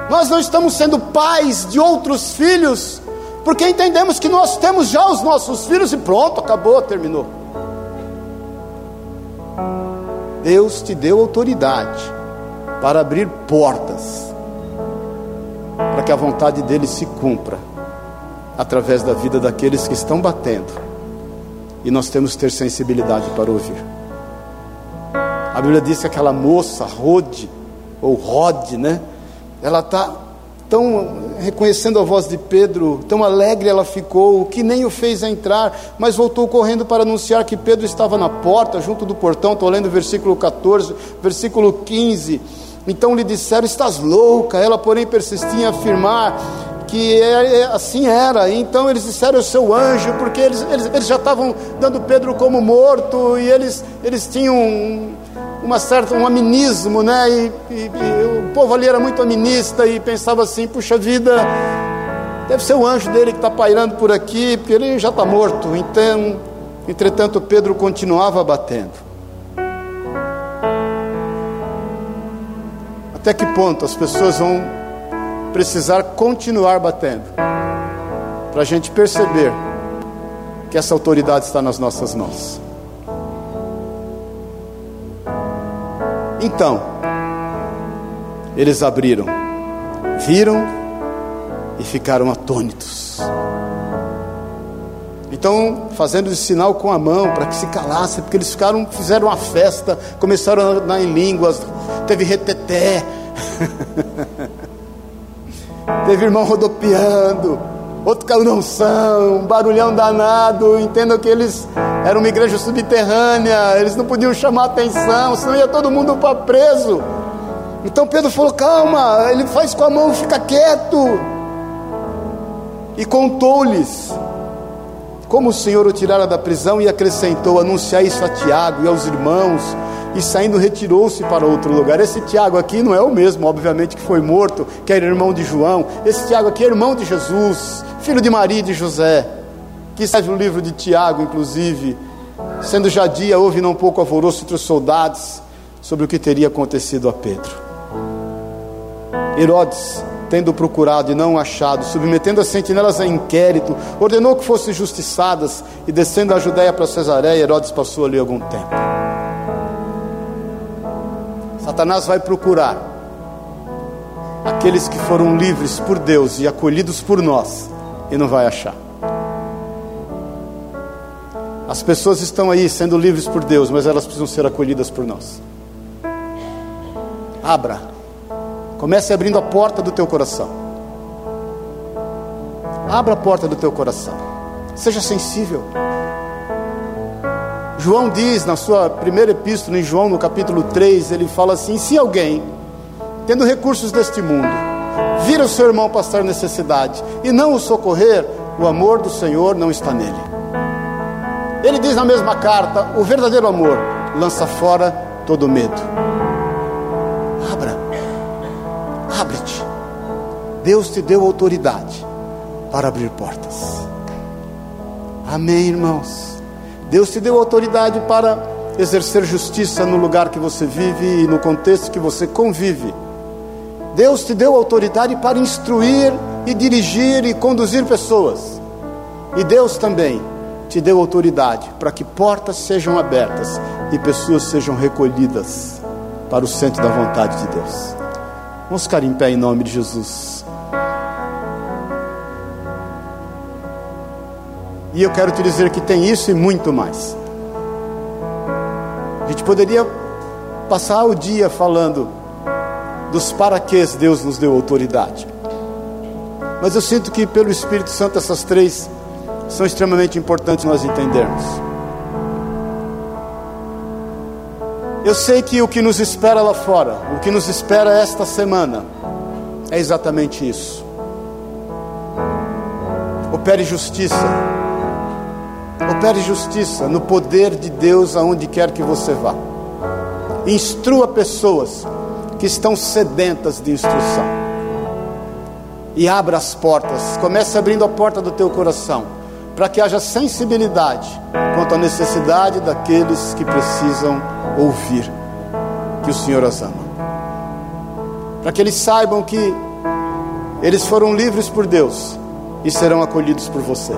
Nós não estamos sendo pais de outros filhos, porque entendemos que nós temos já os nossos filhos e pronto, acabou, terminou. Deus te deu autoridade para abrir portas, para que a vontade dele se cumpra através da vida daqueles que estão batendo, e nós temos que ter sensibilidade para ouvir. A Bíblia diz que aquela moça, Rode, ou Rode, né? Ela está tão reconhecendo a voz de Pedro, tão alegre ela ficou, que nem o fez entrar, mas voltou correndo para anunciar que Pedro estava na porta, junto do portão. Estou lendo o versículo 14, versículo 15. Então lhe disseram: Estás louca? Ela, porém, persistia em afirmar que é, é, assim era. Então eles disseram o seu anjo, porque eles, eles, eles já estavam dando Pedro como morto e eles, eles tinham uma certa, um aminismo, né? E, e, e, o povo ali era muito aminista e pensava assim: puxa vida, deve ser o anjo dele que está pairando por aqui, porque ele já está morto. Então, entretanto, Pedro continuava batendo. Até que ponto as pessoas vão precisar continuar batendo para a gente perceber que essa autoridade está nas nossas mãos? Então, eles abriram, viram e ficaram atônitos. Então, fazendo esse sinal com a mão para que se calasse, porque eles ficaram, fizeram uma festa, começaram a andar em línguas, teve reteté, *laughs* teve irmão rodopiando, outro caiu na unção, um barulhão danado. Entendam que eles era uma igreja subterrânea, eles não podiam chamar atenção, senão ia todo mundo para preso. Então Pedro falou: calma, ele faz com a mão, fica quieto. E contou-lhes como o Senhor o tirara da prisão e acrescentou: anunciar isso a Tiago e aos irmãos. E saindo, retirou-se para outro lugar. Esse Tiago aqui não é o mesmo, obviamente, que foi morto, que era irmão de João. Esse Tiago aqui é irmão de Jesus, filho de Maria e de José que escreve o livro de Tiago, inclusive, sendo já dia, houve não pouco alvoroço entre os soldados sobre o que teria acontecido a Pedro. Herodes, tendo procurado e não achado, submetendo as sentinelas a inquérito, ordenou que fossem justiçadas e descendo a Judéia para Cesareia, Herodes passou ali algum tempo. Satanás vai procurar aqueles que foram livres por Deus e acolhidos por nós e não vai achar. As pessoas estão aí sendo livres por Deus, mas elas precisam ser acolhidas por nós. Abra. Comece abrindo a porta do teu coração. Abra a porta do teu coração. Seja sensível. João diz na sua primeira epístola, em João, no capítulo 3, ele fala assim: se alguém, tendo recursos deste mundo, vira o seu irmão passar necessidade e não o socorrer, o amor do Senhor não está nele. Ele diz na mesma carta: o verdadeiro amor lança fora todo medo. Deus te deu autoridade para abrir portas. Amém, irmãos. Deus te deu autoridade para exercer justiça no lugar que você vive e no contexto que você convive. Deus te deu autoridade para instruir e dirigir e conduzir pessoas. E Deus também te deu autoridade para que portas sejam abertas e pessoas sejam recolhidas para o centro da vontade de Deus. Vamos ficar em pé em nome de Jesus. E eu quero te dizer que tem isso e muito mais. A gente poderia passar o dia falando dos para que Deus nos deu autoridade. Mas eu sinto que pelo Espírito Santo essas três são extremamente importantes nós entendermos. Eu sei que o que nos espera lá fora, o que nos espera esta semana, é exatamente isso. Opere justiça. Opere justiça no poder de Deus aonde quer que você vá. Instrua pessoas que estão sedentas de instrução. E abra as portas. Comece abrindo a porta do teu coração, para que haja sensibilidade quanto à necessidade daqueles que precisam ouvir que o Senhor as ama. Para que eles saibam que eles foram livres por Deus e serão acolhidos por você.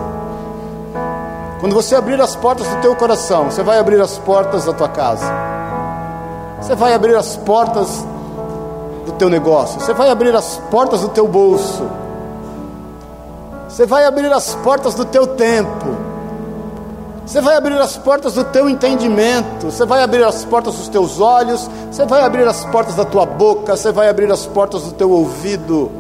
Quando você abrir as portas do teu coração, você vai abrir as portas da tua casa. Você vai abrir as portas do teu negócio. Você vai abrir as portas do teu bolso. Você vai abrir as portas do teu tempo. Você vai abrir as portas do teu entendimento. Você vai abrir as portas dos teus olhos. Você vai abrir as portas da tua boca. Você vai abrir as portas do teu ouvido.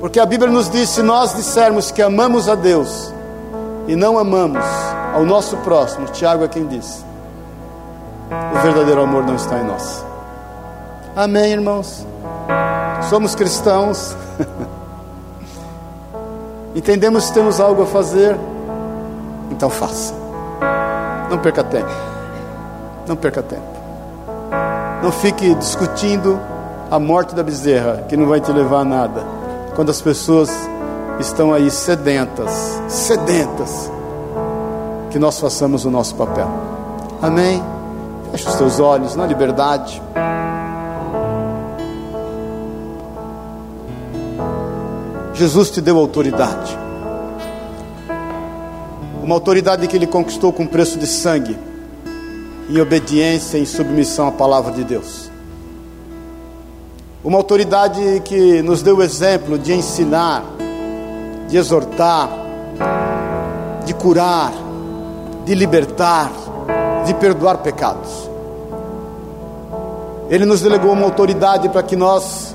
Porque a Bíblia nos diz: se nós dissermos que amamos a Deus e não amamos ao nosso próximo, Tiago é quem diz, o verdadeiro amor não está em nós. Amém, irmãos? Somos cristãos, *laughs* entendemos que temos algo a fazer, então faça. Não perca tempo, não perca tempo. Não fique discutindo a morte da bezerra, que não vai te levar a nada. Quando as pessoas estão aí sedentas, sedentas, que nós façamos o nosso papel. Amém? Feche os teus olhos na liberdade. Jesus te deu autoridade. Uma autoridade que ele conquistou com preço de sangue, em obediência e em submissão à palavra de Deus. Uma autoridade que nos deu o exemplo de ensinar, de exortar, de curar, de libertar, de perdoar pecados. Ele nos delegou uma autoridade para que nós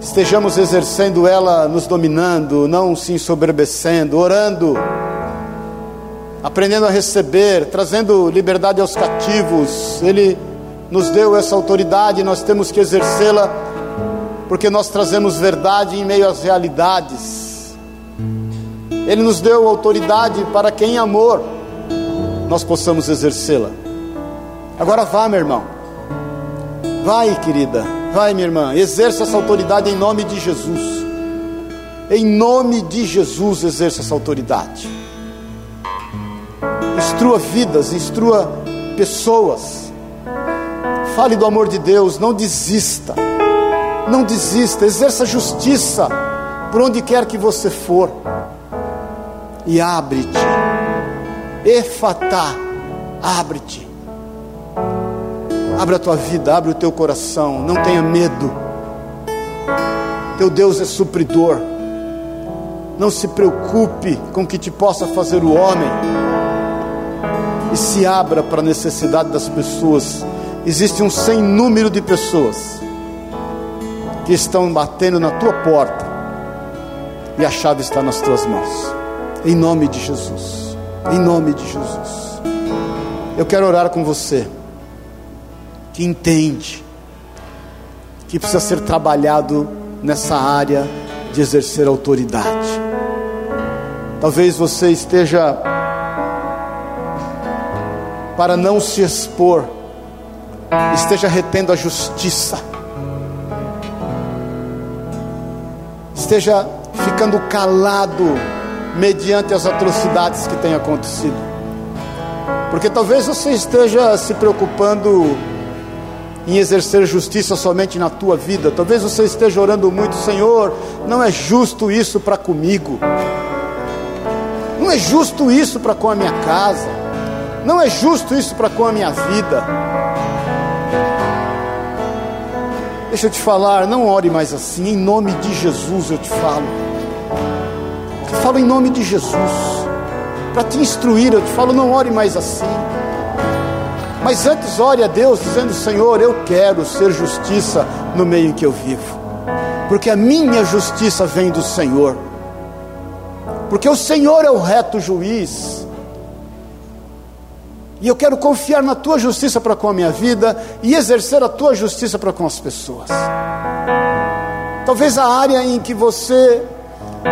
estejamos exercendo ela, nos dominando, não se ensoberbecendo, orando, aprendendo a receber, trazendo liberdade aos cativos. Ele nos deu essa autoridade nós temos que exercê-la, porque nós trazemos verdade em meio às realidades. Ele nos deu autoridade para que em amor nós possamos exercê-la. Agora vá, meu irmão. Vai, querida. Vai, minha irmã. Exerça essa autoridade em nome de Jesus. Em nome de Jesus, exerça essa autoridade. Instrua vidas, instrua pessoas. Fale do amor de Deus, não desista. Não desista, exerça justiça por onde quer que você for. E abre-te Efatá, abre-te. Abre a tua vida, abre o teu coração, não tenha medo. Teu Deus é supridor. Não se preocupe com o que te possa fazer o homem. E se abra para a necessidade das pessoas. Existe um sem número de pessoas que estão batendo na tua porta. E a chave está nas tuas mãos. Em nome de Jesus. Em nome de Jesus. Eu quero orar com você que entende que precisa ser trabalhado nessa área de exercer autoridade. Talvez você esteja para não se expor, esteja retendo a justiça, esteja ficando calado mediante as atrocidades que têm acontecido. Porque talvez você esteja se preocupando em exercer justiça somente na tua vida. Talvez você esteja orando muito, Senhor, não é justo isso para comigo. Não é justo isso para com a minha casa. Não é justo isso para com a minha vida. Deixa eu te falar, não ore mais assim, em nome de Jesus eu te falo. Eu falo em nome de Jesus. Para te instruir, eu te falo, não ore mais assim. Mas antes ore a Deus dizendo: Senhor, eu quero ser justiça no meio em que eu vivo, porque a minha justiça vem do Senhor, porque o Senhor é o reto juiz, e eu quero confiar na tua justiça para com a minha vida e exercer a tua justiça para com as pessoas. Talvez a área em que você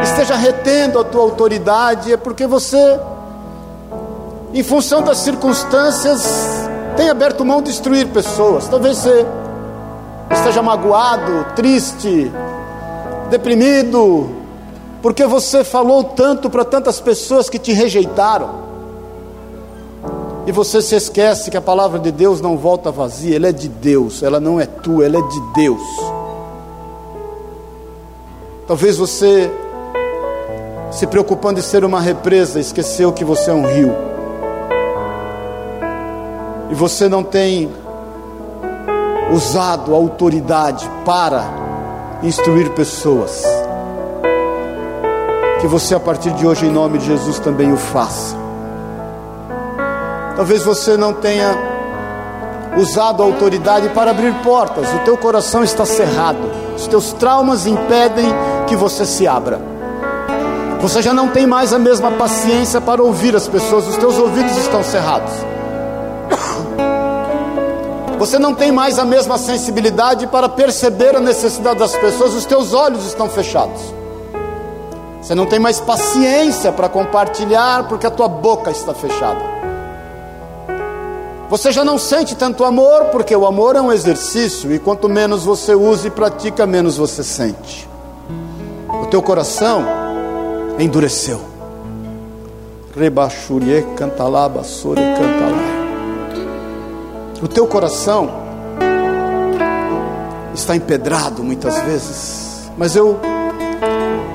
esteja retendo a tua autoridade é porque você, em função das circunstâncias, tem aberto mão de destruir pessoas. Talvez você esteja magoado, triste, deprimido, porque você falou tanto para tantas pessoas que te rejeitaram. E você se esquece que a palavra de Deus não volta vazia, ela é de Deus, ela não é tua, ela é de Deus. Talvez você, se preocupando em ser uma represa, esqueceu que você é um rio e você não tem usado a autoridade para instruir pessoas, que você a partir de hoje, em nome de Jesus, também o faça. Talvez você não tenha usado a autoridade para abrir portas, o teu coração está cerrado, os teus traumas impedem que você se abra. Você já não tem mais a mesma paciência para ouvir as pessoas, os teus ouvidos estão cerrados. Você não tem mais a mesma sensibilidade para perceber a necessidade das pessoas, os teus olhos estão fechados. Você não tem mais paciência para compartilhar porque a tua boca está fechada. Você já não sente tanto amor porque o amor é um exercício e quanto menos você usa e pratica, menos você sente. O teu coração endureceu. Rebaxurie cantalaba, sore cantalai. O teu coração está empedrado muitas vezes, mas eu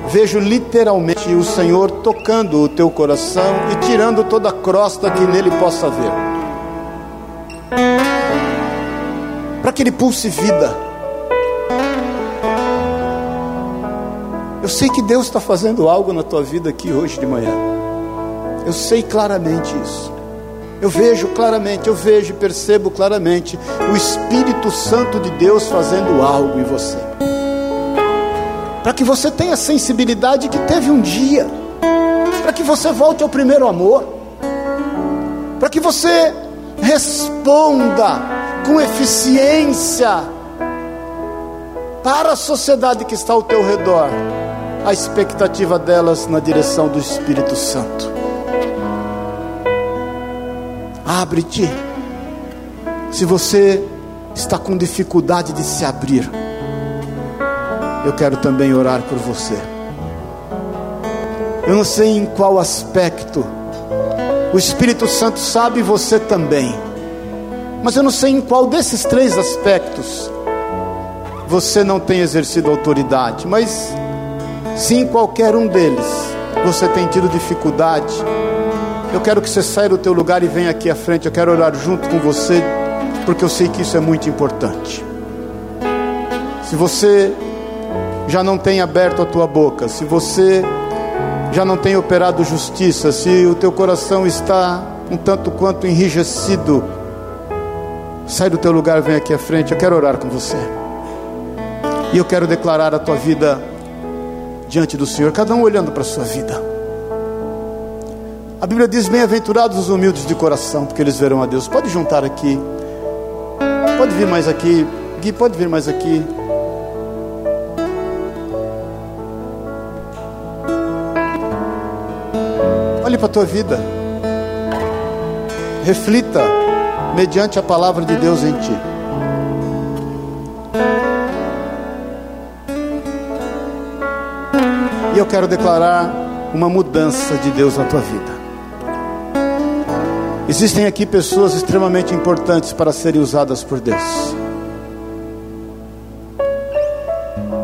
vejo literalmente o Senhor tocando o teu coração e tirando toda a crosta que nele possa haver, para que ele pulse vida. Eu sei que Deus está fazendo algo na tua vida aqui hoje de manhã. Eu sei claramente isso. Eu vejo claramente, eu vejo e percebo claramente o Espírito Santo de Deus fazendo algo em você. Para que você tenha a sensibilidade que teve um dia, para que você volte ao primeiro amor, para que você responda com eficiência para a sociedade que está ao teu redor, a expectativa delas na direção do Espírito Santo. Abre-te. Se você está com dificuldade de se abrir, eu quero também orar por você. Eu não sei em qual aspecto, o Espírito Santo sabe você também, mas eu não sei em qual desses três aspectos você não tem exercido autoridade, mas se em qualquer um deles você tem tido dificuldade, eu quero que você saia do teu lugar e venha aqui à frente. Eu quero orar junto com você, porque eu sei que isso é muito importante. Se você já não tem aberto a tua boca, se você já não tem operado justiça, se o teu coração está um tanto quanto enrijecido, sai do teu lugar, vem aqui à frente. Eu quero orar com você. E eu quero declarar a tua vida diante do Senhor, cada um olhando para a sua vida. A Bíblia diz: Bem-aventurados os humildes de coração, porque eles verão a Deus. Pode juntar aqui. Pode vir mais aqui. Gui, pode vir mais aqui. Olhe para a tua vida. Reflita mediante a palavra de Deus em ti. E eu quero declarar uma mudança de Deus na tua vida. Existem aqui pessoas extremamente importantes para serem usadas por Deus.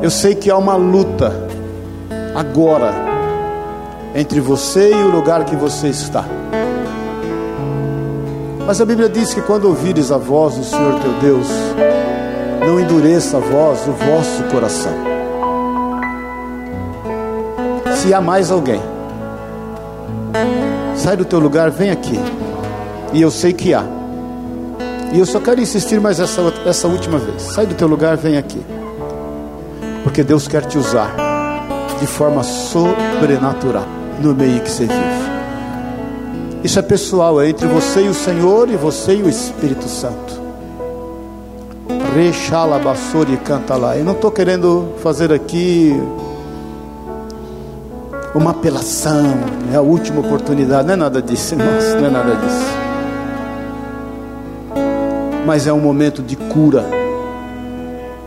Eu sei que há uma luta agora entre você e o lugar que você está. Mas a Bíblia diz que quando ouvires a voz do Senhor teu Deus, não endureça a voz do vosso coração. Se há mais alguém, sai do teu lugar, vem aqui. E eu sei que há. E eu só quero insistir mais essa, essa última vez. Sai do teu lugar, vem aqui. Porque Deus quer te usar de forma sobrenatural no meio que você vive. Isso é pessoal, é entre você e o Senhor e você e o Espírito Santo. Rechalabasori canta lá. Eu não estou querendo fazer aqui uma apelação, é a última oportunidade, não é nada disso, irmãos, não é nada disso. Mas é um momento de cura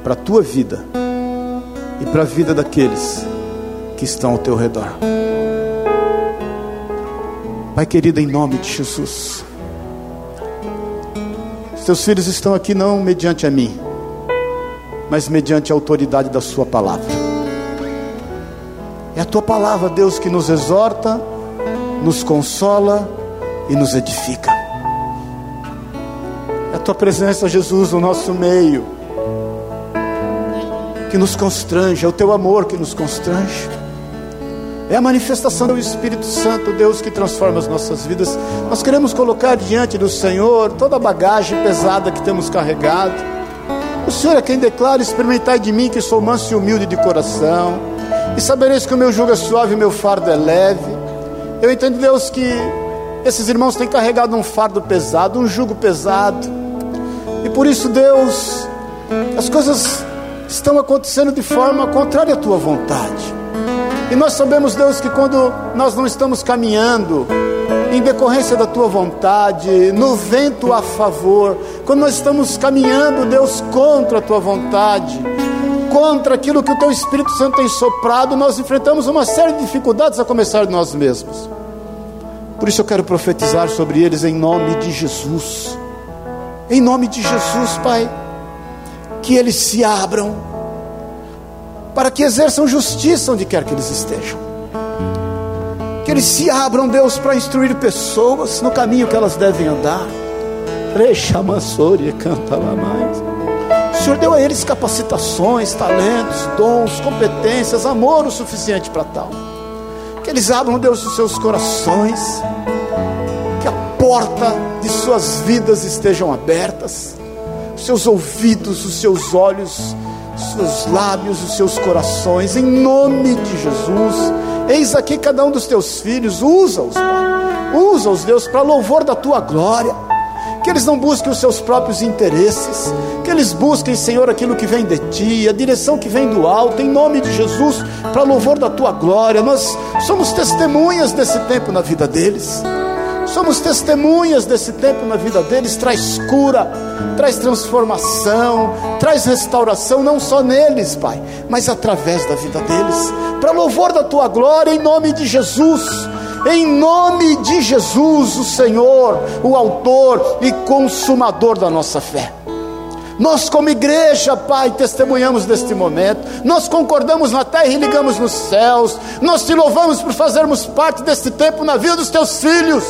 para a tua vida e para a vida daqueles que estão ao teu redor. Pai querido, em nome de Jesus, os teus filhos estão aqui não mediante a mim, mas mediante a autoridade da Sua palavra. É a Tua palavra, Deus, que nos exorta, nos consola e nos edifica. É a Tua presença, Jesus, no nosso meio que nos constrange, é o teu amor que nos constrange. É a manifestação do Espírito Santo, Deus, que transforma as nossas vidas. Nós queremos colocar diante do Senhor toda a bagagem pesada que temos carregado. O Senhor é quem declara: experimentai de mim que sou manso e humilde de coração, e sabereis que o meu jugo é suave e o meu fardo é leve. Eu entendo, Deus, que esses irmãos têm carregado um fardo pesado, um jugo pesado, e por isso, Deus, as coisas estão acontecendo de forma contrária à tua vontade. E nós sabemos, Deus, que quando nós não estamos caminhando em decorrência da tua vontade, no vento a favor, quando nós estamos caminhando, Deus, contra a tua vontade, contra aquilo que o teu Espírito Santo tem soprado, nós enfrentamos uma série de dificuldades a começar de nós mesmos. Por isso eu quero profetizar sobre eles em nome de Jesus. Em nome de Jesus, Pai que eles se abram, para que exerçam justiça onde quer que eles estejam. Que eles se abram, Deus, para instruir pessoas no caminho que elas devem andar. Rechamassori canta lá mais. O Senhor deu a eles capacitações, talentos, dons, competências, amor o suficiente para tal. Que eles abram, Deus, os seus corações, que a porta de suas vidas estejam abertas os seus ouvidos, os seus olhos, os seus lábios, os seus corações, em nome de Jesus. Eis aqui cada um dos teus filhos, usa-os, Pai. Usa-os, Deus, para louvor da tua glória. Que eles não busquem os seus próprios interesses, que eles busquem, Senhor, aquilo que vem de ti, a direção que vem do alto, em nome de Jesus, para louvor da tua glória. Nós somos testemunhas desse tempo na vida deles somos testemunhas desse tempo na vida deles, traz cura, traz transformação, traz restauração, não só neles, Pai, mas através da vida deles, para louvor da tua glória, em nome de Jesus. Em nome de Jesus, o Senhor, o Autor e Consumador da nossa fé. Nós, como igreja, Pai, testemunhamos deste momento. Nós concordamos na terra e ligamos nos céus. Nós te louvamos por fazermos parte deste tempo na vida dos teus filhos.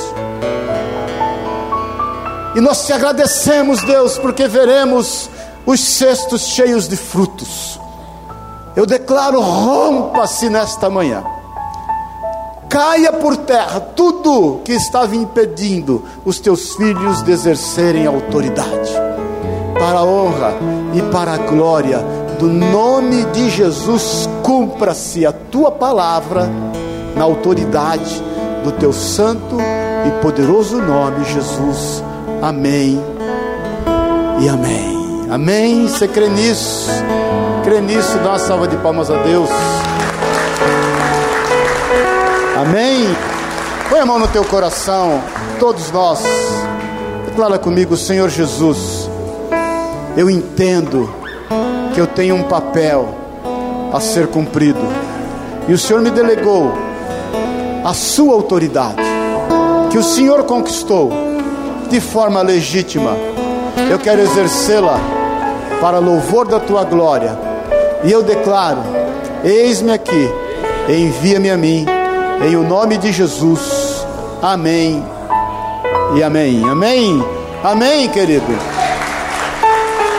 E nós te agradecemos, Deus, porque veremos os cestos cheios de frutos. Eu declaro: rompa-se nesta manhã. Caia por terra tudo que estava impedindo os teus filhos de exercerem autoridade para a honra e para a glória do nome de Jesus, cumpra-se a tua palavra na autoridade do teu santo e poderoso nome, Jesus. Amém e amém. Amém. Você crê nisso? Crê nisso? Dá uma salva de palmas a Deus. Amém. Põe a mão no teu coração, todos nós. Declara comigo, Senhor Jesus eu entendo que eu tenho um papel a ser cumprido. E o Senhor me delegou a sua autoridade, que o Senhor conquistou de forma legítima. Eu quero exercê-la para louvor da tua glória. E eu declaro: eis-me aqui, envia-me a mim, em o nome de Jesus. Amém e amém. Amém. Amém, querido.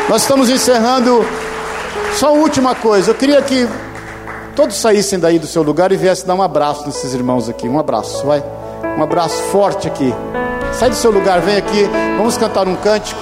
Nós estamos encerrando. Só uma última coisa, eu queria que todos saíssem daí do seu lugar e viessem dar um abraço nesses irmãos aqui. Um abraço, vai. Um abraço forte aqui. Sai do seu lugar, vem aqui. Vamos cantar um cântico.